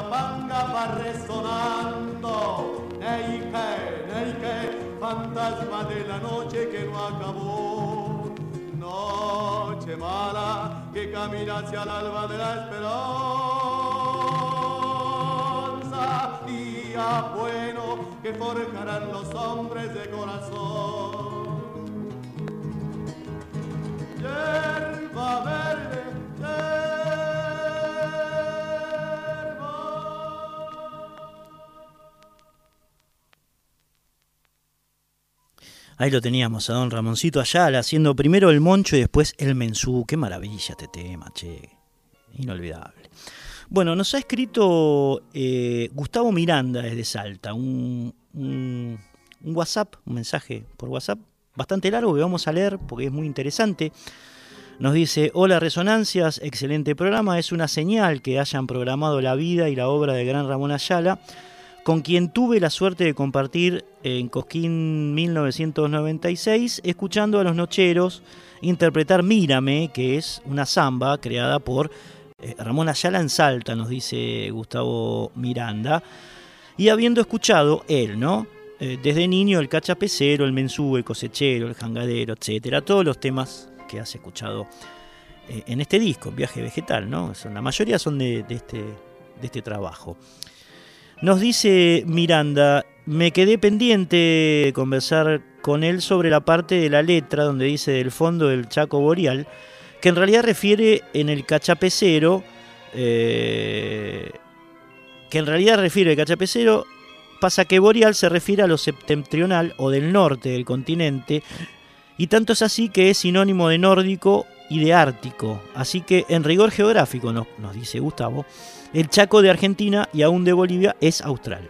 Capanga va resonando. Hey, hey, fantasma de la noche que no acabó. Noche mala que camina hacia el alba de la esperanza. Día bueno que forjarán los hombres de corazón. Yerba verde, Ahí lo teníamos a don Ramoncito Ayala haciendo primero el moncho y después el mensú. Qué maravilla este tema, che. Inolvidable. Bueno, nos ha escrito eh, Gustavo Miranda desde Salta, un, un, un WhatsApp, un mensaje por WhatsApp bastante largo que vamos a leer porque es muy interesante. Nos dice, hola Resonancias, excelente programa, es una señal que hayan programado la vida y la obra de gran Ramón Ayala, con quien tuve la suerte de compartir en Cosquín 1996, escuchando a los Nocheros interpretar Mírame, que es una samba creada por eh, Ramón Ayala en Salta, nos dice Gustavo Miranda, y habiendo escuchado él, ¿no? Eh, desde niño el cachapecero, el mensú, el cosechero, el jangadero, etcétera, todos los temas que has escuchado eh, en este disco, Viaje Vegetal, ¿no? La mayoría son de, de, este, de este trabajo. Nos dice Miranda, me quedé pendiente de conversar con él sobre la parte de la letra donde dice del fondo del Chaco Boreal, que en realidad refiere en el cachapecero, eh, que en realidad refiere el cachapecero, pasa que Boreal se refiere a lo septentrional o del norte del continente, y tanto es así que es sinónimo de nórdico y de ártico. Así que en rigor geográfico, nos, nos dice Gustavo, el Chaco de Argentina y aún de Bolivia es austral.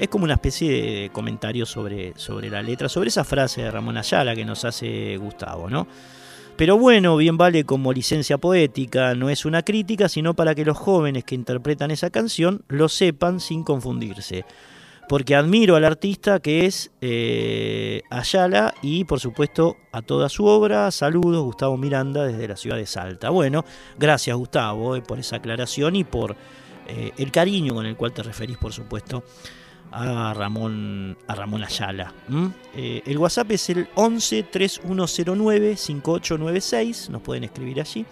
Es como una especie de comentario sobre, sobre la letra, sobre esa frase de Ramón Ayala que nos hace Gustavo, ¿no? Pero bueno, bien vale como licencia poética, no es una crítica, sino para que los jóvenes que interpretan esa canción lo sepan sin confundirse porque admiro al artista que es eh, Ayala y por supuesto a toda su obra. Saludos, Gustavo Miranda desde la ciudad de Salta. Bueno, gracias Gustavo eh, por esa aclaración y por eh, el cariño con el cual te referís, por supuesto, a Ramón, a Ramón Ayala. El WhatsApp es el 11 3109 5896, nos pueden escribir allí.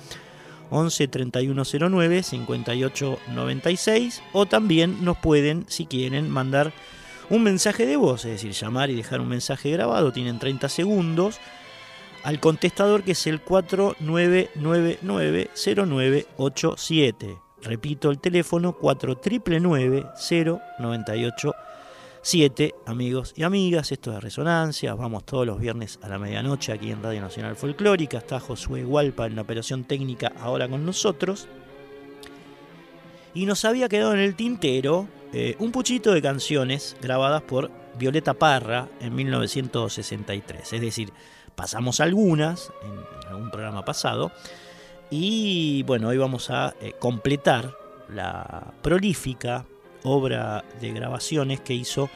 11 3109 5896 o también nos pueden, si quieren, mandar un mensaje de voz, es decir, llamar y dejar un mensaje grabado, tienen 30 segundos, al contestador que es el 49990987. Repito el teléfono 4999 7 amigos y amigas, esto es Resonancia, vamos todos los viernes a la medianoche aquí en Radio Nacional Folclórica, está Josué Hualpa en la operación técnica ahora con nosotros. Y nos había quedado en el tintero eh, un puchito de canciones grabadas por Violeta Parra en 1963, es decir, pasamos algunas en algún programa pasado y bueno, hoy vamos a eh, completar la prolífica obra de grabaciones que hizo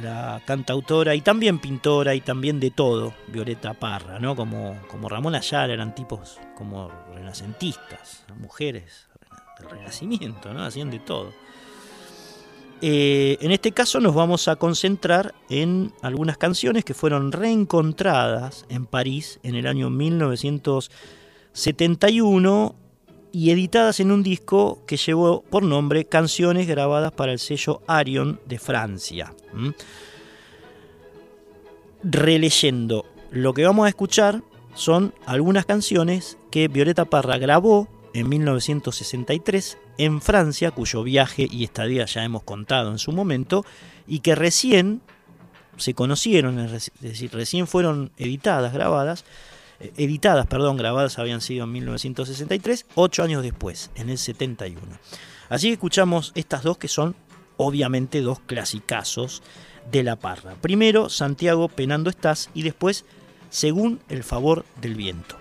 la cantautora y también pintora y también de todo, Violeta Parra, ¿no? Como, como Ramón Ayala, eran tipos como renacentistas, mujeres del renacimiento, ¿no? Hacían de todo. Eh, en este caso nos vamos a concentrar en algunas canciones que fueron reencontradas en París en el año 1971 y editadas en un disco que llevó por nombre Canciones grabadas para el sello Arion de Francia. Releyendo, lo que vamos a escuchar son algunas canciones que Violeta Parra grabó en 1963 en Francia, cuyo viaje y estadía ya hemos contado en su momento, y que recién se conocieron, es decir, recién fueron editadas, grabadas, editadas, perdón, grabadas habían sido en 1963, ocho años después, en el 71. Así que escuchamos estas dos que son obviamente dos clasicazos de la parra. Primero Santiago penando estás y después según el favor del viento.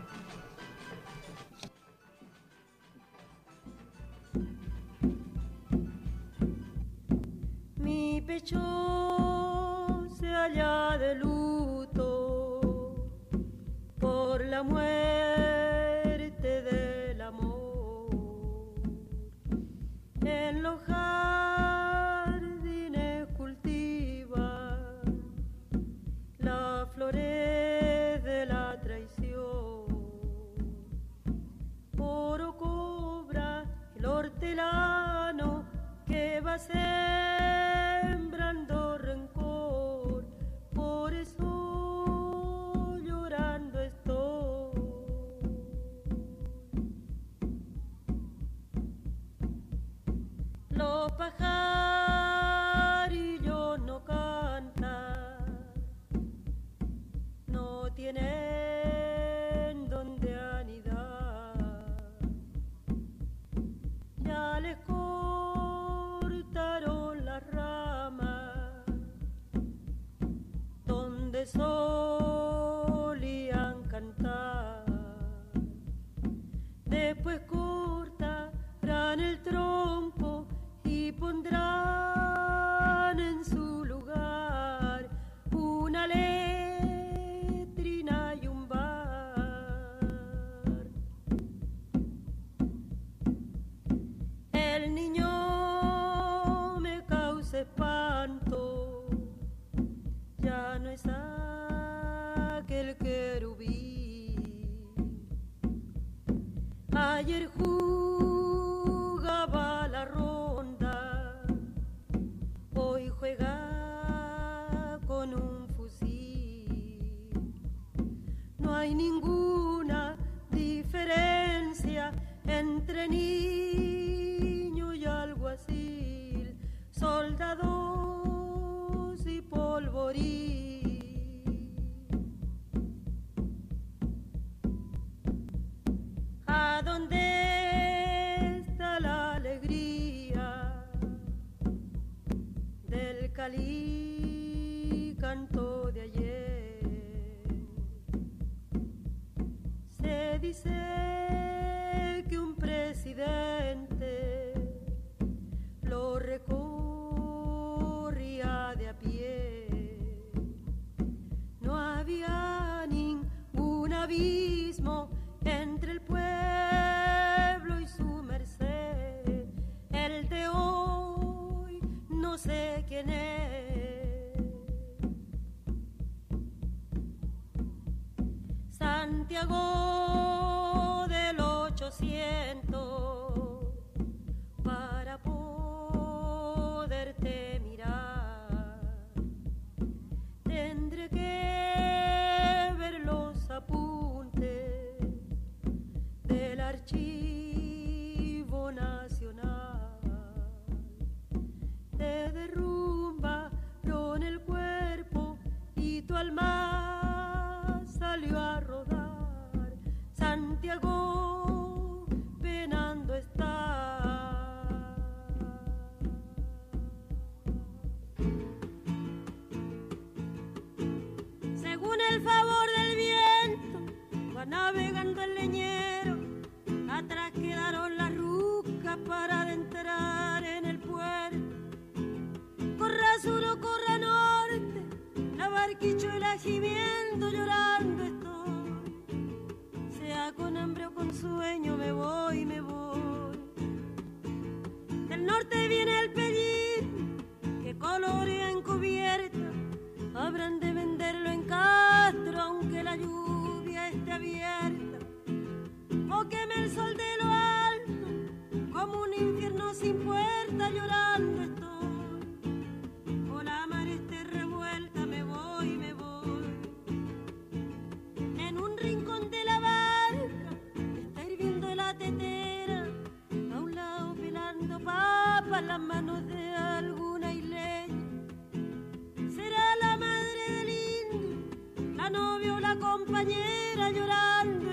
Mi pecho se halla de luz por la muerte del amor. En los jardines cultiva la flores de la traición. Oro cobra el hortelano que va a ser. pajarillo no canta, no tienen donde anidar. Ya les cortaron las ramas donde son. pondrá.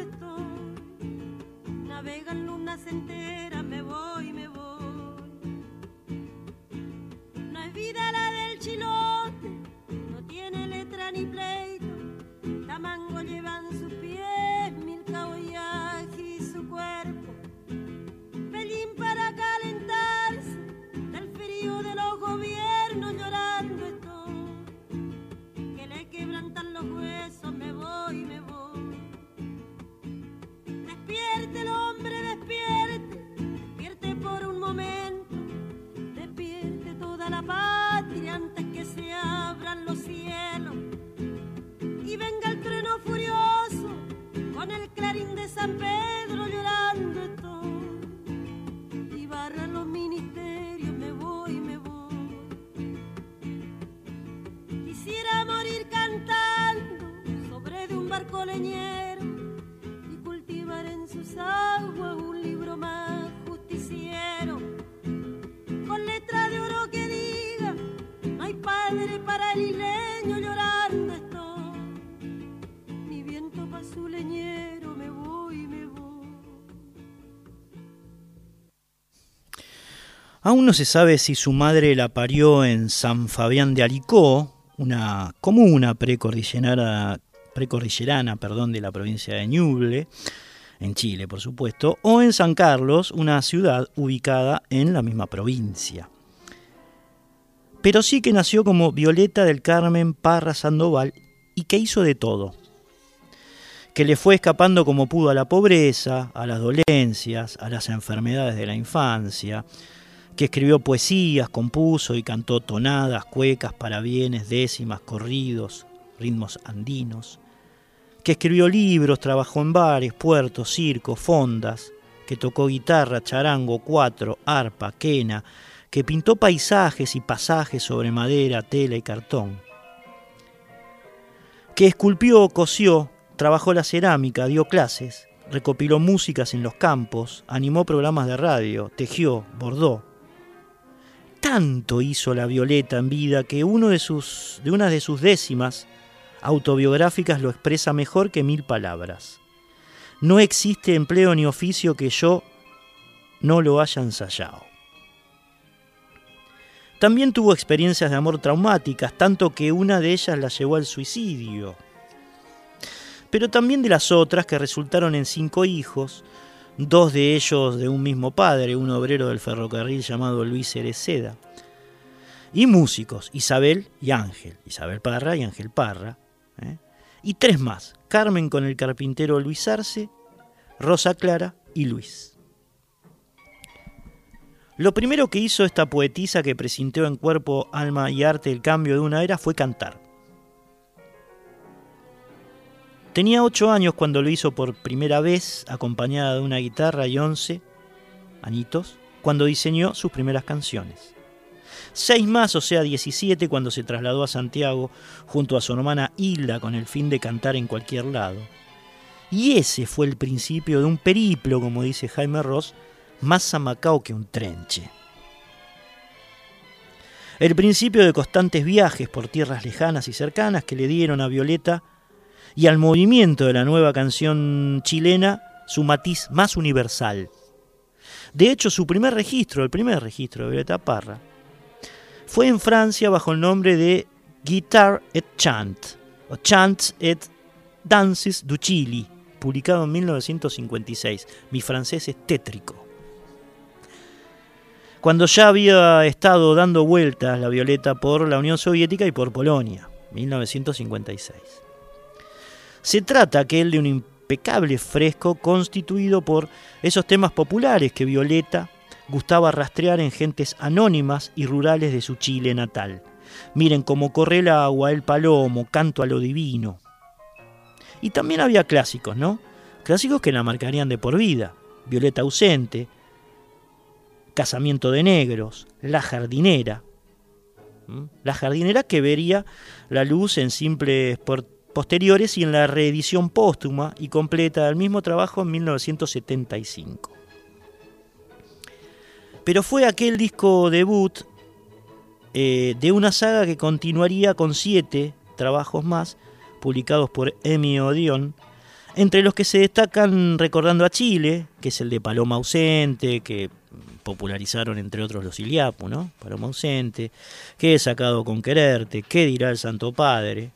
estoy. Navegan lunas enteras, me voy, me voy. No es vida la del chilote, no tiene letra ni pleito. Tamango llevan. Leñero y cultivar en sus aguas un libro más justiciero. Con letra de oro que diga, no hay padre para el isleño llorando estoy. Mi viento pa' su leñero, me voy, me voy. Aún no se sabe si su madre la parió en San Fabián de Alicó, una comuna precordillerana, precordillerana perdón, de la provincia de Ñuble, en Chile por supuesto, o en San Carlos, una ciudad ubicada en la misma provincia. Pero sí que nació como Violeta del Carmen Parra Sandoval y que hizo de todo. Que le fue escapando como pudo a la pobreza, a las dolencias, a las enfermedades de la infancia, que escribió poesías, compuso y cantó tonadas, cuecas, parabienes, décimas, corridos, ritmos andinos, que escribió libros, trabajó en bares, puertos, circos, fondas, que tocó guitarra, charango, cuatro, arpa, quena, que pintó paisajes y pasajes sobre madera, tela y cartón, que esculpió, cosió, trabajó la cerámica, dio clases, recopiló músicas en los campos, animó programas de radio, tejió, bordó. Tanto hizo la Violeta en vida que uno de, sus, de una de sus décimas autobiográficas lo expresa mejor que mil palabras. No existe empleo ni oficio que yo no lo haya ensayado. También tuvo experiencias de amor traumáticas, tanto que una de ellas la llevó al suicidio. Pero también de las otras que resultaron en cinco hijos, dos de ellos de un mismo padre, un obrero del ferrocarril llamado Luis Ereceda, y músicos, Isabel y Ángel, Isabel Parra y Ángel Parra, ¿eh? y tres más, Carmen con el carpintero Luis Arce, Rosa Clara y Luis. Lo primero que hizo esta poetisa que presintió en cuerpo, alma y arte el cambio de una era fue cantar. Tenía ocho años cuando lo hizo por primera vez, acompañada de una guitarra y once añitos, cuando diseñó sus primeras canciones. Seis más, o sea, 17, cuando se trasladó a Santiago junto a su hermana Hilda con el fin de cantar en cualquier lado. Y ese fue el principio de un periplo, como dice Jaime Ross, más zamacao que un trenche. El principio de constantes viajes por tierras lejanas y cercanas que le dieron a Violeta y al movimiento de la nueva canción chilena su matiz más universal. De hecho, su primer registro, el primer registro de Violeta Parra, fue en Francia bajo el nombre de Guitar et Chant, o Chants et Dances du Chili, publicado en 1956. Mi francés es tétrico. Cuando ya había estado dando vueltas la Violeta por la Unión Soviética y por Polonia, 1956. Se trata aquel de un impecable fresco constituido por esos temas populares que Violeta gustaba rastrear en gentes anónimas y rurales de su Chile natal. Miren cómo corre el agua, el palomo, canto a lo divino. Y también había clásicos, ¿no? Clásicos que la marcarían de por vida. Violeta ausente, Casamiento de negros, La jardinera. ¿Mm? La jardinera que vería la luz en simples posteriores y en la reedición póstuma y completa del mismo trabajo en 1975. Pero fue aquel disco debut eh, de una saga que continuaría con siete trabajos más, publicados por Emi Odeon, Entre los que se destacan recordando a Chile, que es el de Paloma ausente, que popularizaron entre otros los Iliapu, ¿no? Paloma ausente, que he sacado con quererte, qué dirá el Santo Padre.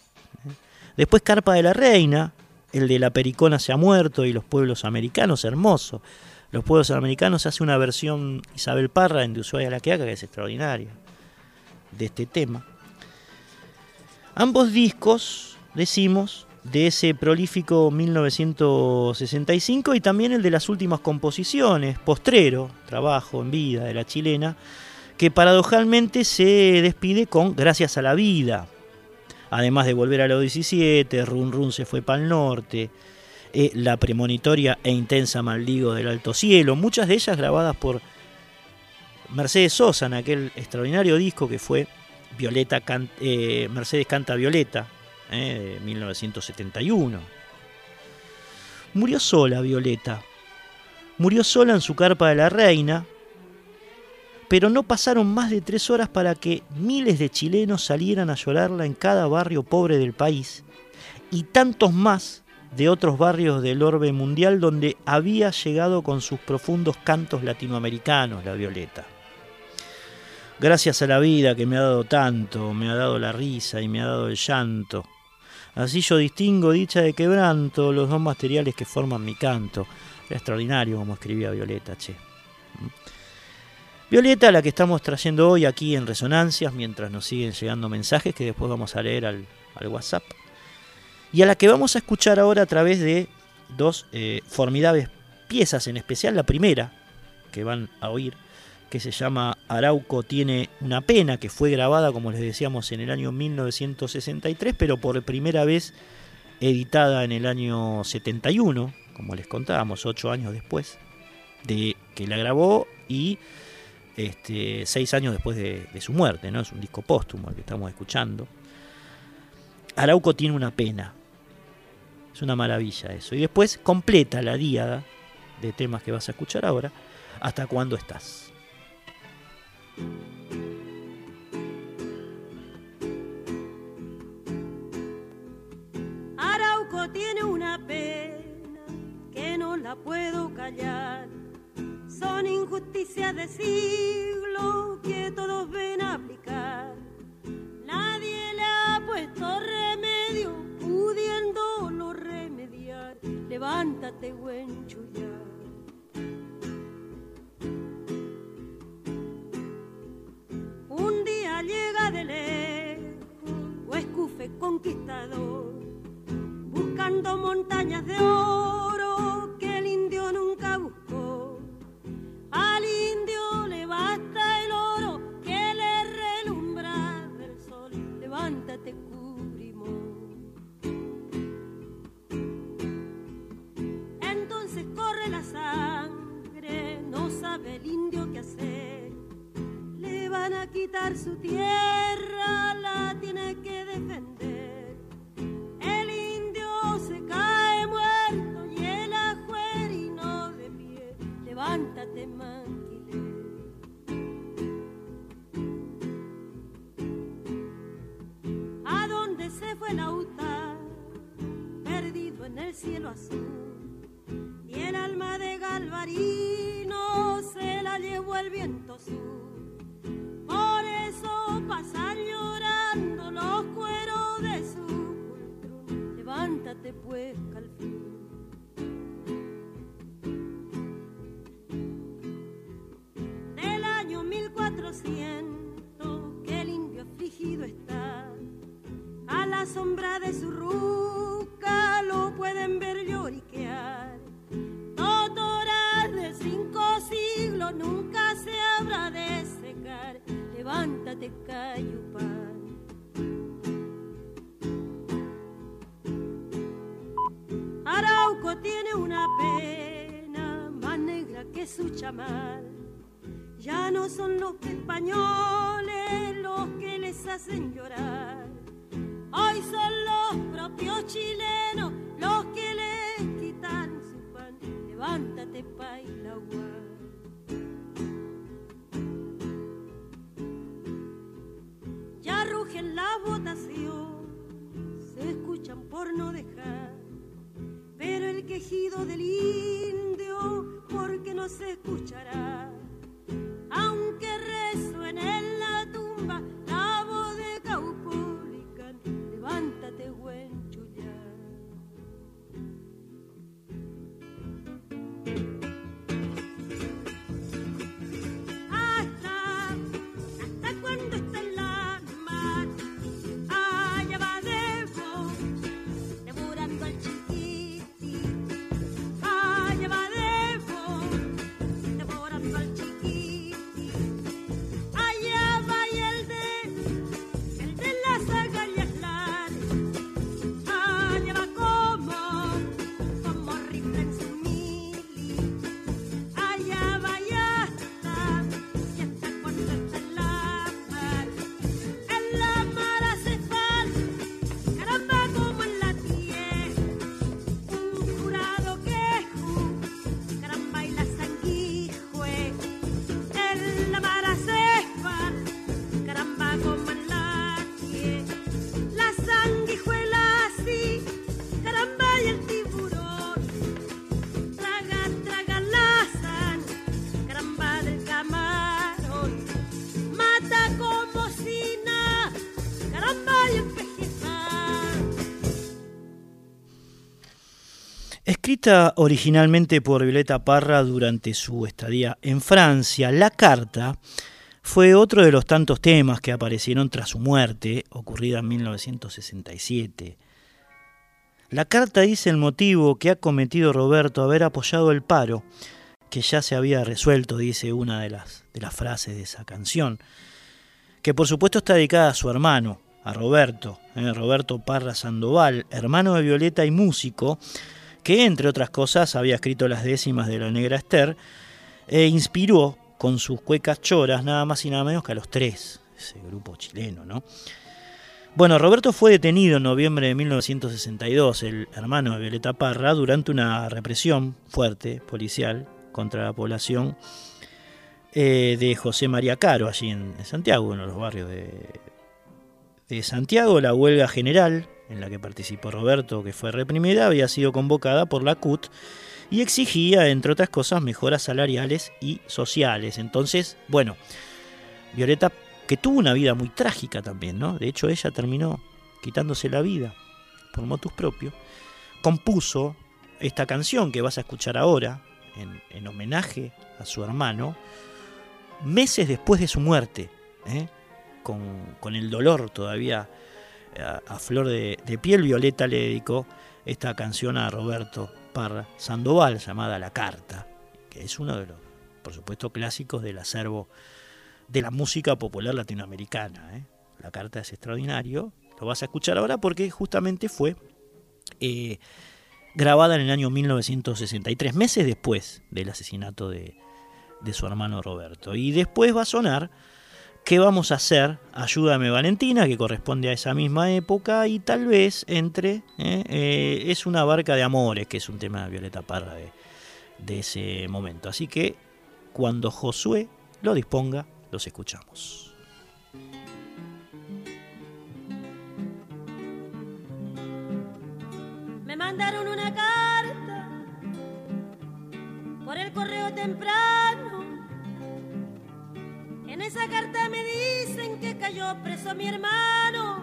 Después Carpa de la Reina, el de la Pericona se ha muerto y los pueblos americanos, hermoso. Los pueblos americanos hace una versión Isabel Parra en De Ushuaia a la Quiaca que es extraordinaria de este tema. Ambos discos, decimos, de ese prolífico 1965 y también el de las últimas composiciones, postrero, trabajo en vida de la chilena, que paradojalmente se despide con Gracias a la vida. Además de volver a los 17, Run Run se fue para el norte, eh, La premonitoria e intensa Maldigo del Alto Cielo, muchas de ellas grabadas por Mercedes Sosa en aquel extraordinario disco que fue Violeta eh, Mercedes Canta Violeta, eh, de 1971. Murió sola Violeta. Murió sola en su carpa de la reina, pero no pasaron más de tres horas para que miles de chilenos salieran a llorarla en cada barrio pobre del país y tantos más de otros barrios del orbe mundial donde había llegado con sus profundos cantos latinoamericanos la Violeta. Gracias a la vida que me ha dado tanto, me ha dado la risa y me ha dado el llanto. Así yo distingo dicha de quebranto, los dos materiales que forman mi canto. Era extraordinario como escribía Violeta, che. Violeta, la que estamos trayendo hoy aquí en Resonancias, mientras nos siguen llegando mensajes que después vamos a leer al, WhatsApp. Y a la que vamos a escuchar ahora a través de dos eh, formidables piezas, en especial la primera que van a oír, que se llama Arauco tiene una pena, que fue grabada, como les decíamos, en el año 1963, pero por primera vez editada en el año 71, como les contábamos, ocho años después de que la grabó y este, seis años después de, su muerte, ¿no? Es un disco póstumo el que estamos escuchando. Arauco tiene una pena. Es una maravilla eso. Y después completa la díada de temas que vas a escuchar ahora. ¿Hasta cuándo estás? Arauco tiene una pena que no la puedo callar. Son injusticias de siglo que todos ven aplicar. Nadie le ha puesto remedio, Levántate, buen chullar. Un día llega de lejos o escufe conquistador, buscando montañas de oro quitar su tierra, la tiene que defender. El indio se cae muerto y el ajuerino de pie. Levántate, manquile. ¿A dónde se fue el autar? Perdido en el cielo azul. Y el alma de Galvarino se la llevó el viento sur pasan llorando los cueros de su cultrón. Levántate pues, Calfín. Del año 1400 que el indio afligido está, a la sombra de su ruca lo pueden ver lloriquear. Cinco siglos nunca se habrá de secar levántate, Cayupán. Arauco tiene una pena más negra que su chamal. Ya no son los españoles los que les hacen llorar. Hoy son los propios chilenos los que Levántate, Pailagua. Ya rugen la votación, se escuchan por no dejar, pero el quejido del indio porque no se escuchará. Aunque resuene en Originalmente por Violeta Parra durante su estadía en Francia, La Carta fue otro de los tantos temas que aparecieron tras su muerte, ocurrida en 1967. La carta dice el motivo que ha cometido Roberto haber apoyado el paro, que ya se había resuelto, dice una de las, de las frases de esa canción, que por supuesto está dedicada a su hermano, a Roberto, eh, Roberto Parra Sandoval, hermano de Violeta y músico, que entre otras cosas había escrito las décimas de la Negra Esther, e inspiró con sus cuecas choras nada más y nada menos que a los tres, ese grupo chileno, ¿no? Bueno, Roberto fue detenido en noviembre de 1962, el hermano de Violeta Parra, durante una represión fuerte, policial, contra la población eh, de José María Caro, allí en, Santiago, en los barrios de, de Santiago. La huelga general en la que participó Roberto, que fue reprimida, había sido convocada por la CUT y exigía, entre otras cosas, mejoras salariales y sociales. Entonces, bueno, Violeta, que tuvo una vida muy trágica también, ¿no? De hecho, ella terminó quitándose la vida por motus propio, compuso esta canción que vas a escuchar ahora, en, en homenaje a su hermano, meses después de su muerte, ¿eh? con, con el dolor todavía a, flor de, de, piel, Violeta le dedicó esta canción a Roberto Parra Sandoval llamada La Carta, que es uno de los, por supuesto, clásicos del acervo de la música popular latinoamericana. ¿eh? La Carta es extraordinario, lo vas a escuchar ahora porque justamente fue eh, grabada en el año 1963, meses después del asesinato de, de su hermano Roberto. Y después va a sonar ¿Qué vamos a hacer? Ayúdame Valentina, que corresponde a esa misma época, y tal vez entre ¿eh? Eh, Es una barca de amores, que es un tema de Violeta Parra de, de ese momento. Así que cuando Josué lo disponga, los escuchamos. Me mandaron una carta por el correo temprano. En esa carta me dicen que cayó preso mi hermano.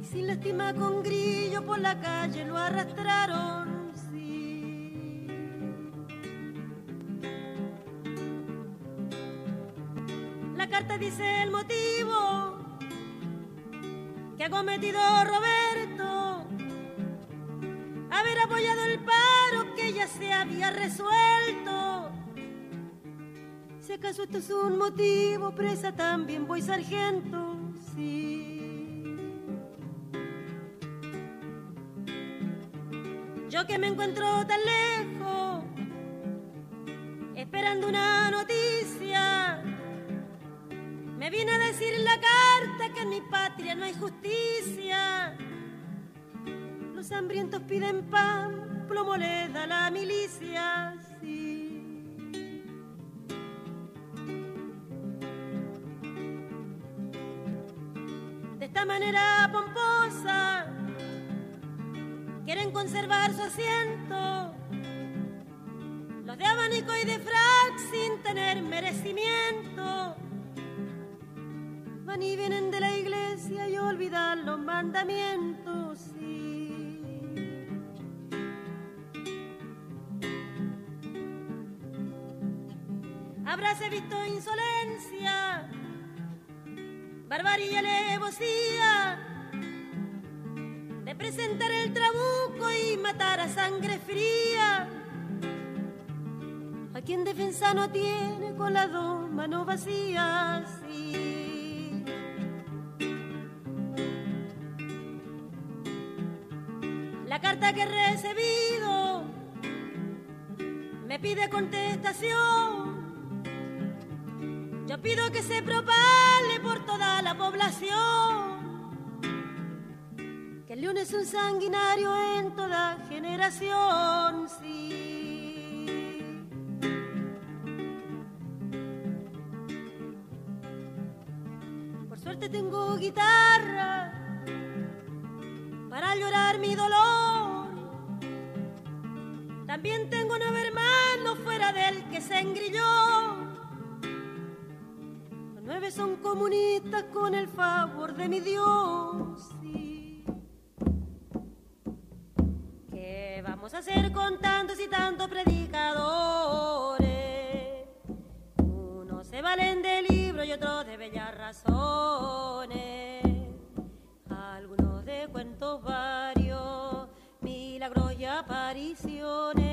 Y sin lástima con grillo por la calle lo arrastraron. Sí. La carta dice el motivo que ha cometido Roberto. Haber apoyado el paro que ya se había resuelto. Si acaso esto es un motivo, presa también voy sargento, sí. Yo que me encuentro tan lejos, esperando una noticia, me viene a decir la carta que en mi patria no hay justicia. Los hambrientos piden pan, plomo le da la milicia, manera pomposa quieren conservar su asiento. Los de abanico y de frac sin tener merecimiento. Van y vienen de la iglesia y olvidan los mandamientos. Sí. Habráse visto insolencia, barbarie alevosía de presentar el trabuco y matar a sangre fría. A quien defensa no tiene con las dos manos vacías. La carta que he recibido me pide contestación. Pido que se propale por toda la población. Que el león es un sanguinario en toda generación, sí. Por suerte tengo guitarra para llorar mi dolor. También tengo nueve hermanos fuera del que se engrilló. Nueve son comunistas con el favor de mi Dios. ¿Qué vamos a hacer con tantos y tantos predicadores? Unos se valen de libros y otros de bellas razones. Algunos de cuentos varios, milagros y apariciones.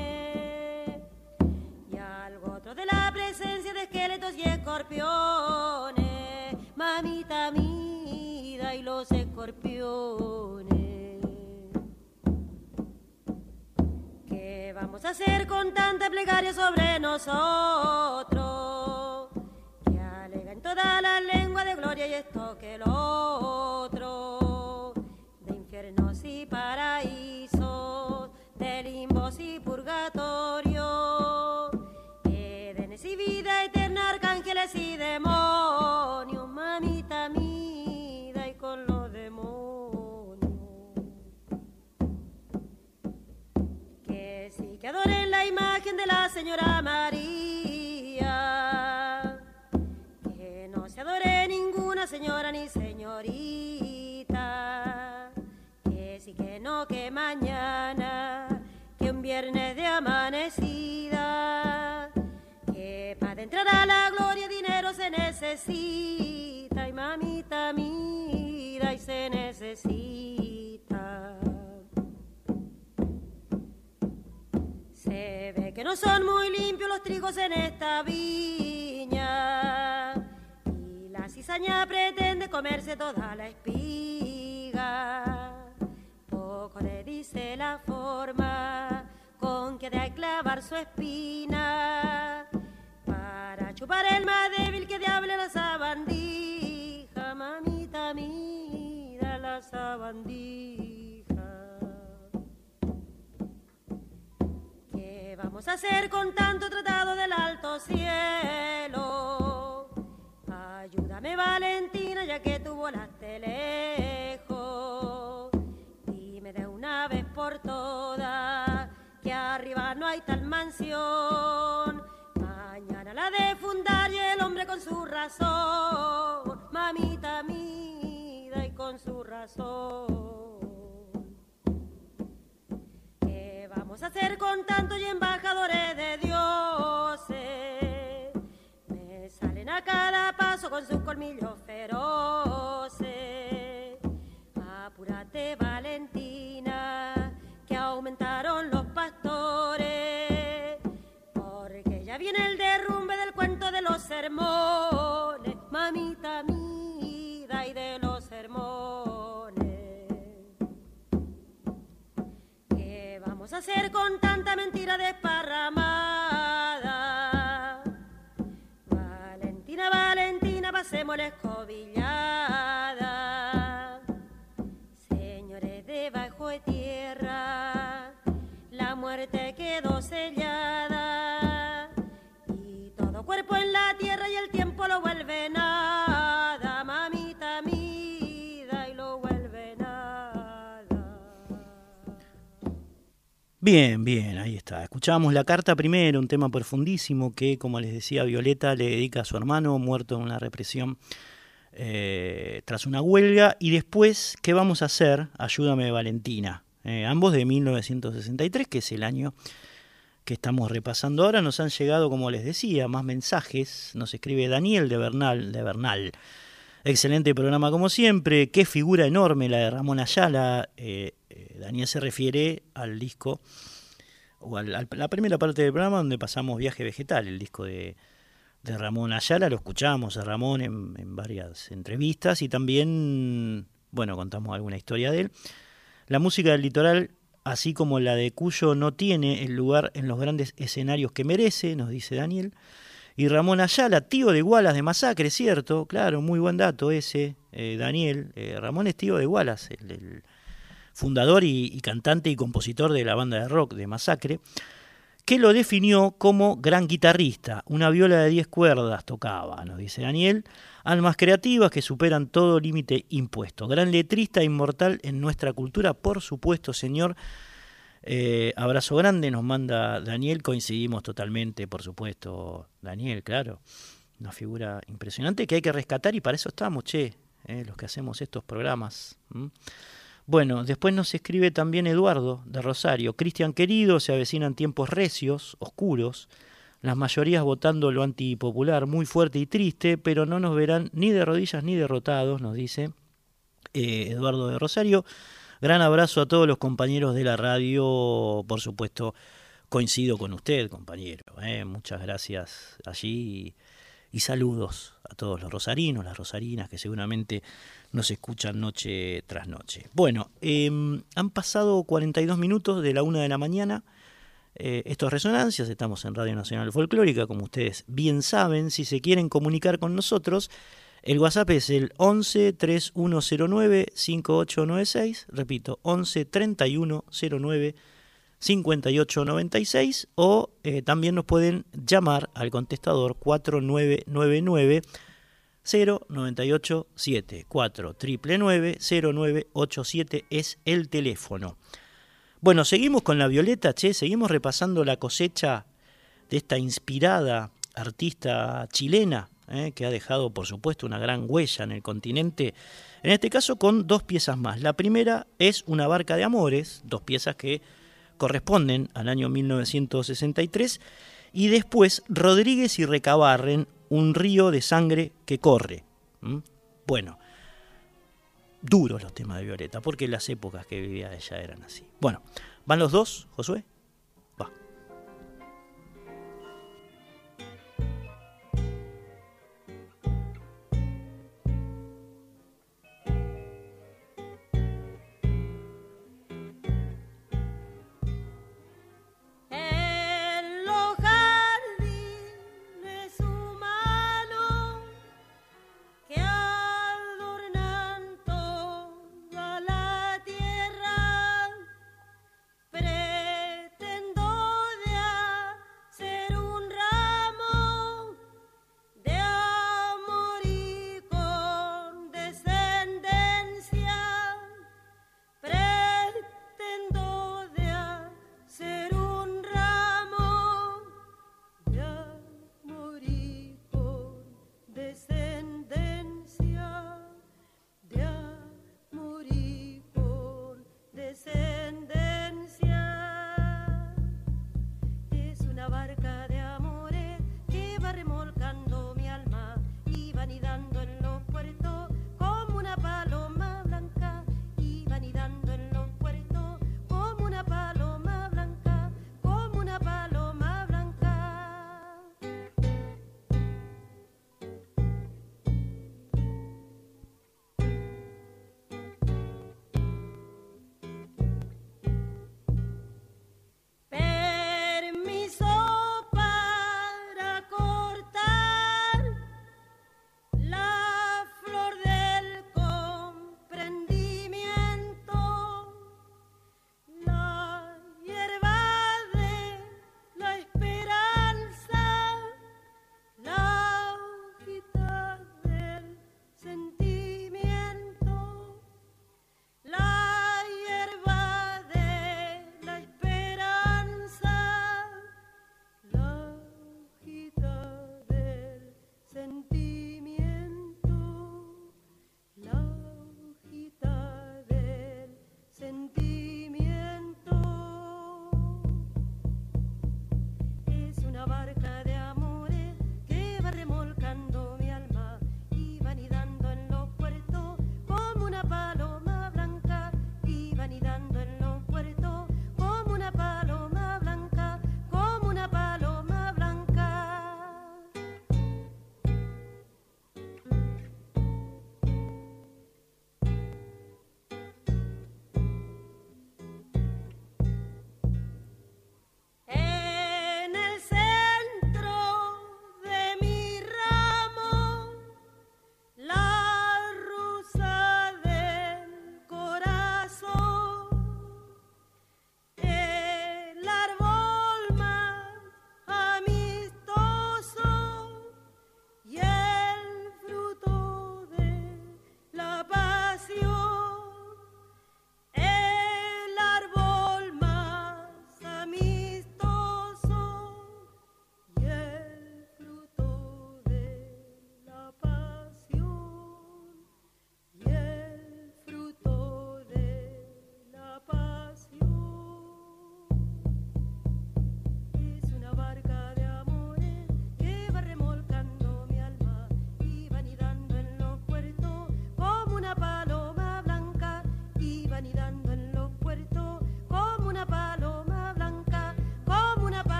Presencia de esqueletos y escorpiones. Mamita mida y los escorpiones. ¿Qué vamos a hacer con tanta plegaria sobre nosotros? Que alega en toda la lengua de gloria y esto que lo otro. De infiernos y paraísos, de limbos y purgatorio. Edenes y vida eterna, arcángeles y demonios. Mamita mida y con los demonios. que sí que adoren la imagen de la señora María, que no se adore ninguna señora ni señorita, que sí que no que mañana, que un viernes de amanecida, necesita, y mamita mira y se necesita. Se ve que no son muy limpios los trigos en esta viña. Y la cizaña pretende comerse toda la espiga. Poco le dice la forma con que de clavar su espina. Para chupar el más débil que diable la sabandija. Mamita mira la sabandija. ¿Qué vamos a hacer con tanto tratado del alto cielo? Ayúdame Valentina, ya que tú volaste lejos. Dime de una vez por todas que arriba no hay tal mansión. La de fundar y el hombre con su razón. Mamita mida y con su razón. ¿Qué vamos a hacer con tantos y embajadores de dioses? Me salen a cada paso con sus colmillos feroces. Apúrate, Valentina, que aumentaron sermones, mamita mida y de los sermones. ¿Qué vamos a hacer con tanta mentira desparramada? Valentina, Valentina, pasemos la escobillada. Señores debajo de tierra, la muerte quedó sellada. Nada. Mamita mida y lo vuelve nada. Bien, bien, ahí está. Escuchamos la carta primero, un tema profundísimo que, como les decía, Violeta le dedica a su hermano muerto en una represión eh, tras una huelga. Y después, ¿qué vamos a hacer? Ayúdame, Valentina. Eh, ambos de 1963, que es el año que estamos repasando ahora. Nos han llegado, como les decía, más mensajes. Nos escribe Daniel de Bernal. De Bernal. Excelente programa como siempre. Qué figura enorme la de Ramón Ayala. Eh, eh, Daniel se refiere al disco, o a la primera parte del programa donde pasamos Viaje Vegetal, el disco de, Ramón Ayala. Lo escuchamos a Ramón en, varias entrevistas y también, bueno, contamos alguna historia de él. La música del litoral así como la de Cuyo no tiene el lugar en los grandes escenarios que merece, nos dice Daniel. Y Ramón Ayala, tío de Wallace de Masacre, ¿cierto? Claro, muy buen dato ese, eh, Daniel. Eh, Ramón es tío de Wallace, el, fundador y, cantante y compositor de la banda de rock de Masacre, que lo definió como gran guitarrista. Una viola de 10 cuerdas tocaba, nos dice Daniel. Almas creativas que superan todo límite impuesto. Gran letrista inmortal en nuestra cultura, por supuesto, señor. Eh, abrazo grande nos manda Daniel, coincidimos totalmente, por supuesto, Daniel, claro, una figura impresionante que hay que rescatar y para eso estamos, che, eh, los que hacemos estos programas. Bueno, después nos escribe también Eduardo de Rosario, Cristian querido, se avecinan tiempos recios, oscuros, las mayorías votando lo antipopular, muy fuerte y triste, pero no nos verán ni de rodillas ni derrotados, nos dice eh, Eduardo de Rosario. Gran abrazo a todos los compañeros de la radio, por supuesto, coincido con usted, compañero. ¿eh? Muchas gracias allí y, saludos a todos los rosarinos, las rosarinas que seguramente nos escuchan noche tras noche. Bueno, em, han pasado 42 minutos de la una de la mañana. Eh, esto es Resonancias, estamos en Radio Nacional Folclórica, como ustedes bien saben, si se quieren comunicar con nosotros, el WhatsApp es el 11 3109 5896, repito, 11 3109 5896 o eh, también nos pueden llamar al contestador 4999 0987 4999 0987 es el teléfono. Bueno, seguimos con la Violeta, che, seguimos repasando la cosecha de esta inspirada artista chilena ¿eh? que ha dejado, por supuesto, una gran huella en el continente, en este caso con dos piezas más. La primera es Una barca de amores, dos piezas que corresponden al año 1963, y después Rodríguez y Recabarren, Un río de sangre que corre. Bueno, duros los temas de Violeta, porque las épocas que vivía ella eran así. Bueno, ¿van los dos, Josué?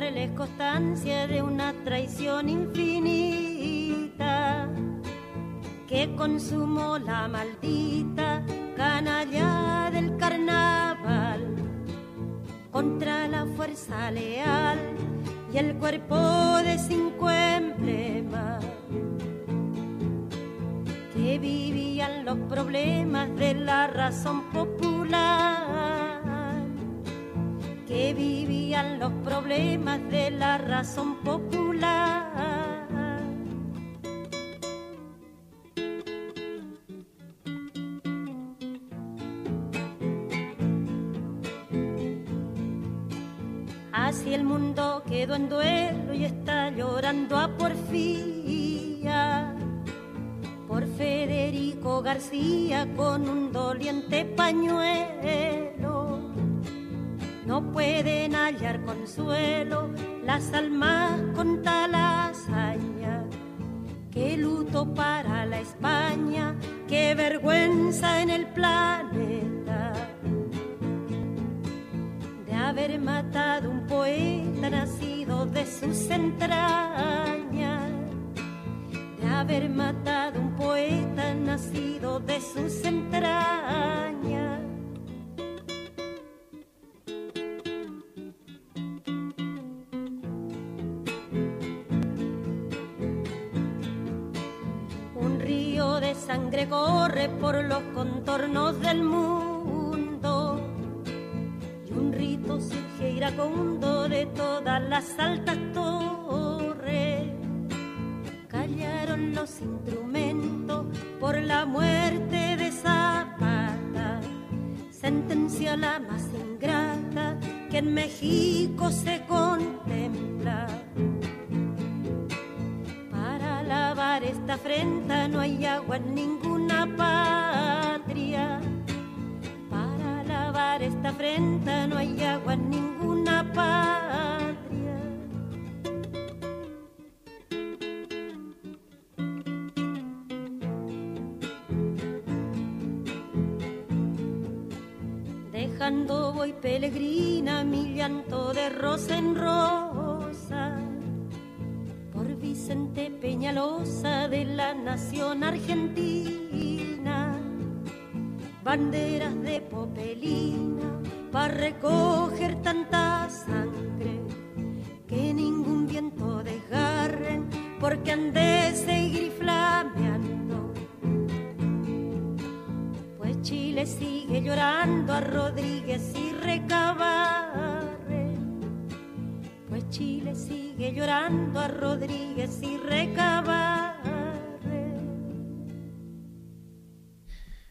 Dejarles constancia de una traición infinita que consumó la maldita canalla del carnaval contra la fuerza leal y el cuerpo de la razón popular. Así el mundo quedó en duelo y está llorando a porfía por Federico García con un doliente pañuelo. No pueden hallar consuelo las almas con tal hazaña. Qué luto para la España, qué vergüenza en el planeta de haber matado un poeta nacido de sus entrañas de haber matado un poeta nacido de sus entrañas. Por los contornos del mundo y un rito surge iracundo de todas las altas torres callaron los instrumentos por la muerte de Zapata. Sentencia la más ingrata que en México se contempla. Para lavar esta afrenta no hay agua en patria. Para lavar esta afrenta no hay agua en ninguna patria. Dejando voy peregrina mi llanto de rosa en rosa por Vicente Peñalosa de la nación argentina. Banderas de popelina para recoger tanta sangre que ningún viento desgarren porque han de seguir flameando. Pues Chile sigue llorando a Rodríguez y Recabarre. Pues Chile sigue llorando a Rodríguez y Recabarre.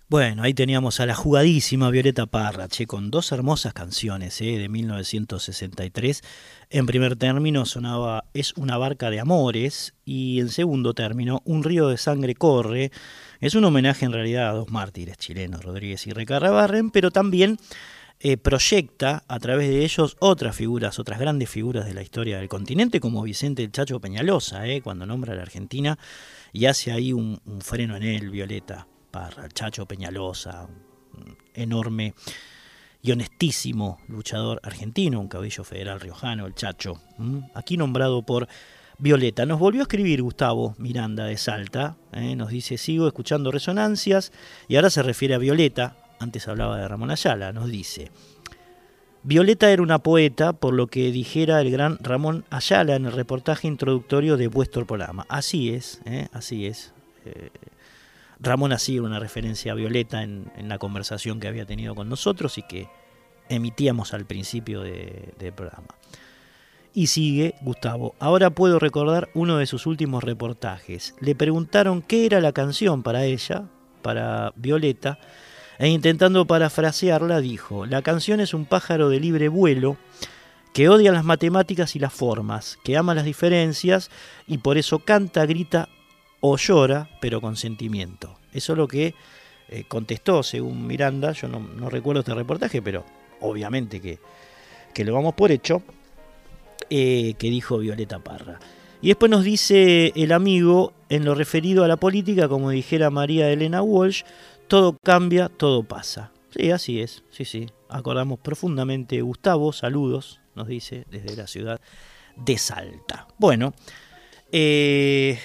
Bueno, ahí teníamos a la jugadísima Violeta Parra, che, con dos hermosas canciones eh, de 1963. En primer término sonaba Es una barca de amores y en segundo término Un río de sangre corre. Es un homenaje en realidad a dos mártires chilenos, Rodríguez y Recarrabarren, pero también eh, proyecta a través de ellos otras figuras, otras grandes figuras de la historia del continente, como Vicente el Chacho Peñalosa, eh, cuando nombra a la Argentina y hace ahí un, un freno en él, Violeta Parra, Chacho Peñalosa, un enorme y honestísimo luchador argentino, un caudillo federal riojano, el Chacho, aquí nombrado por Violeta. Nos volvió a escribir Gustavo Miranda de Salta, ¿eh? nos dice, sigo escuchando resonancias, y ahora se refiere a Violeta, antes hablaba de Ramón Ayala, nos dice, Violeta era una poeta, por lo que dijera el gran Ramón Ayala en el reportaje introductorio de vuestro programa. Así es, ¿eh? así es. Eh, Ramón hacía una referencia a Violeta en, la conversación que había tenido con nosotros y que emitíamos al principio de, del programa. Y sigue Gustavo. Ahora puedo recordar uno de sus últimos reportajes. Le preguntaron qué era la canción para ella, para Violeta, e intentando parafrasearla dijo, la canción es un pájaro de libre vuelo que odia las matemáticas y las formas, que ama las diferencias y por eso canta, grita o llora, pero con sentimiento. Eso es lo que eh, contestó, según Miranda, yo no, recuerdo este reportaje, pero obviamente que, que lo vamos por hecho, eh, que dijo Violeta Parra. Y después nos dice el amigo, en lo referido a la política, como dijera María Elena Walsh, todo cambia, todo pasa. Sí, así es, sí, sí. Acordamos profundamente, Gustavo, saludos, nos dice desde la ciudad de Salta. Bueno, eh,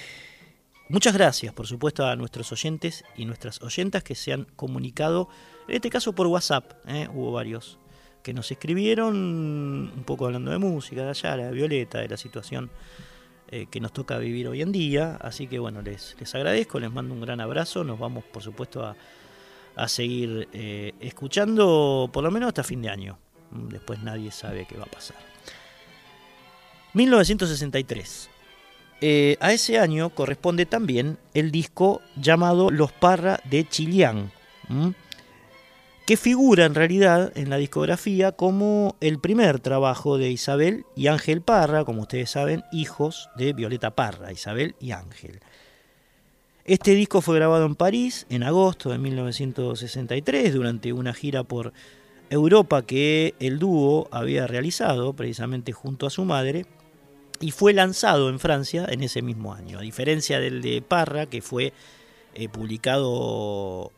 muchas gracias, por supuesto, a nuestros oyentes y nuestras oyentas que se han comunicado, en este caso por WhatsApp, ¿eh? hubo varios que nos escribieron un poco hablando de música, de allá, de Violeta, de la situación eh, que nos toca vivir hoy en día. Así que bueno, les, les agradezco, les mando un gran abrazo. Nos vamos, por supuesto, a, a seguir eh, escuchando por lo menos hasta fin de año. Después nadie sabe qué va a pasar. 1963. Eh, a ese año corresponde también el disco llamado Los Parra de Chilián, que figura en realidad en la discografía como el primer trabajo de Isabel y Ángel Parra, como ustedes saben, hijos de Violeta Parra, Isabel y Ángel. Este disco fue grabado en París en agosto de 1963 durante una gira por Europa que el dúo había realizado precisamente junto a su madre y fue lanzado en Francia en ese mismo año. A diferencia del de Parra, que fue eh, publicado,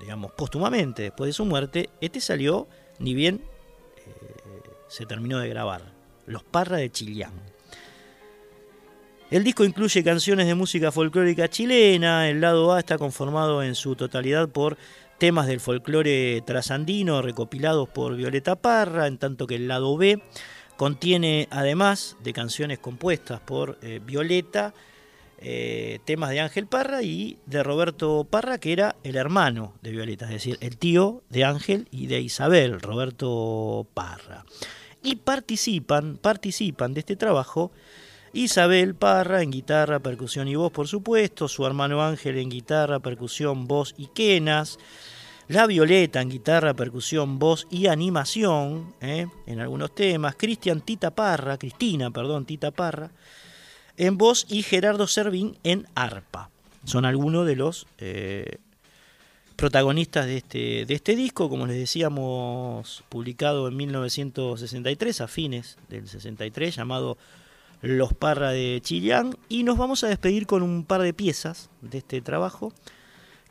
digamos, póstumamente después de su muerte, este salió ni bien eh, se terminó de grabar. Los Parra de Chillán. El disco incluye canciones de música folclórica chilena. El lado A está conformado en su totalidad por temas del folclore trasandino recopilados por Violeta Parra, en tanto que el lado B Contiene, además de canciones compuestas por eh, Violeta, eh, temas de Ángel Parra y de Roberto Parra, que era el hermano de Violeta, es decir, el tío de Ángel y de Isabel, Roberto Parra. Y participan, participan de este trabajo Isabel Parra en guitarra, percusión y voz, por supuesto, su hermano Ángel en guitarra, percusión, voz y quenas, la Violeta en guitarra, percusión, voz y animación ¿eh? en algunos temas. Cristian Tita Parra, Cristina, perdón, Tita Parra en voz y Gerardo Servín en arpa. Son algunos de los eh, protagonistas de este, de este disco, como les decíamos, publicado en 1963, a fines del 63, llamado Los Parra de Chillán. Y nos vamos a despedir con un par de piezas de este trabajo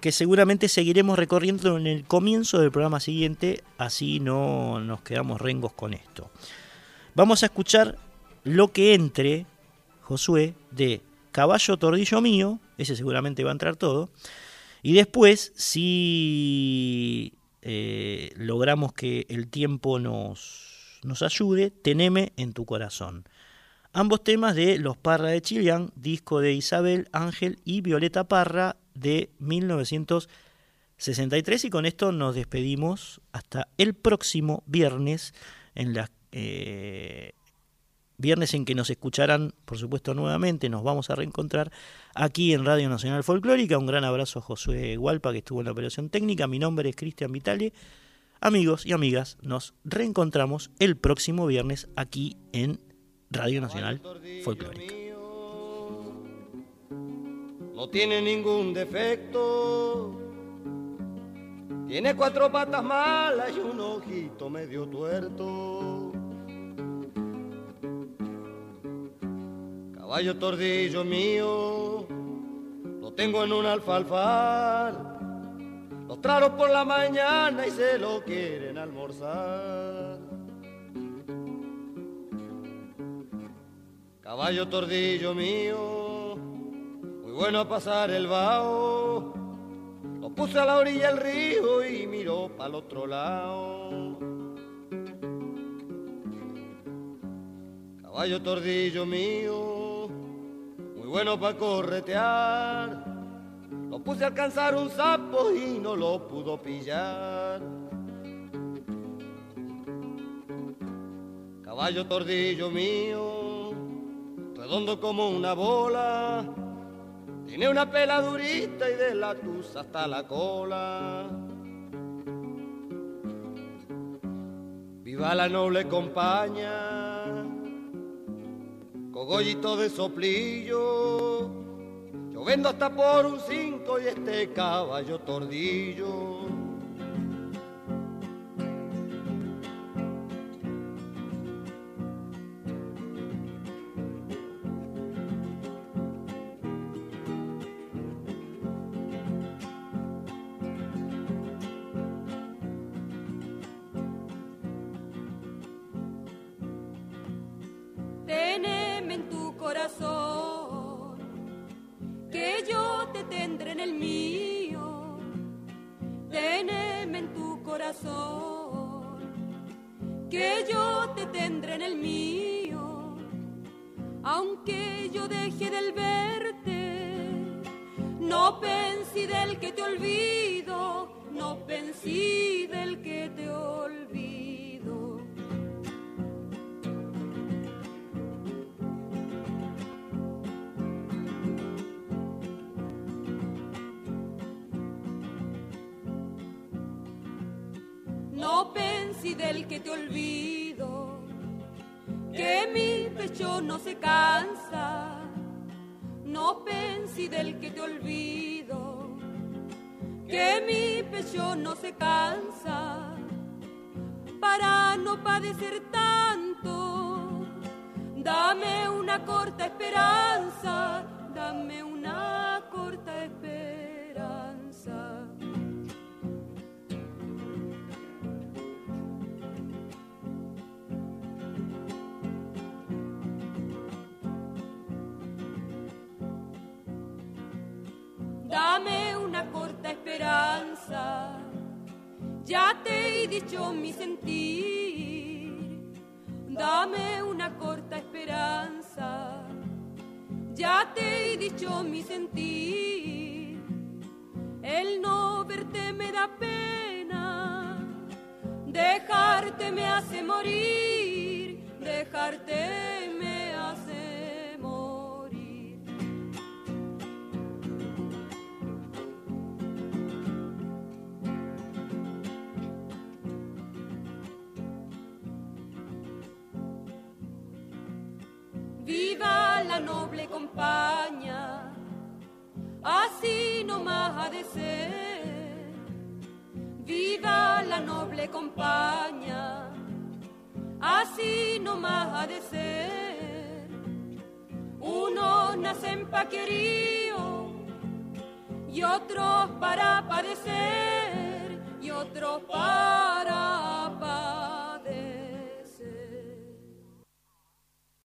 que seguramente seguiremos recorriendo en el comienzo del programa siguiente, así no nos quedamos rengos con esto. Vamos a escuchar lo que entre, Josué, de Caballo Tordillo Mío, ese seguramente va a entrar todo, y después, si eh, logramos que el tiempo nos, nos ayude, Teneme en tu corazón. Ambos temas de Los Parra de Chillán, disco de Isabel Ángel y Violeta Parra, de 1963 y con esto nos despedimos hasta el próximo viernes en la eh, viernes en que nos escucharán por supuesto nuevamente. Nos vamos a reencontrar aquí en Radio Nacional Folclórica. Un gran abrazo a Josué Gualpa que estuvo en la operación técnica. Mi nombre es Cristian Vitale. Amigos y amigas nos reencontramos el próximo viernes aquí en Radio Nacional Folclórica no tiene ningún defecto. Tiene cuatro patas malas y un ojito medio tuerto. Caballo tordillo mío, lo tengo en un alfalfar. Los traros por la mañana y se lo quieren almorzar. Caballo tordillo mío bueno a pasar el vaho, lo puse a la orilla del río y miró para el otro lado. Caballo tordillo mío, muy bueno para corretear. Lo puse a alcanzar un sapo y no lo pudo pillar. Caballo tordillo mío, redondo como una bola tiene una pela durita y de la tusa hasta la cola. Viva la noble compañía, cogollito de soplillo. Yo vendo hasta por un cinco y este caballo tordillo.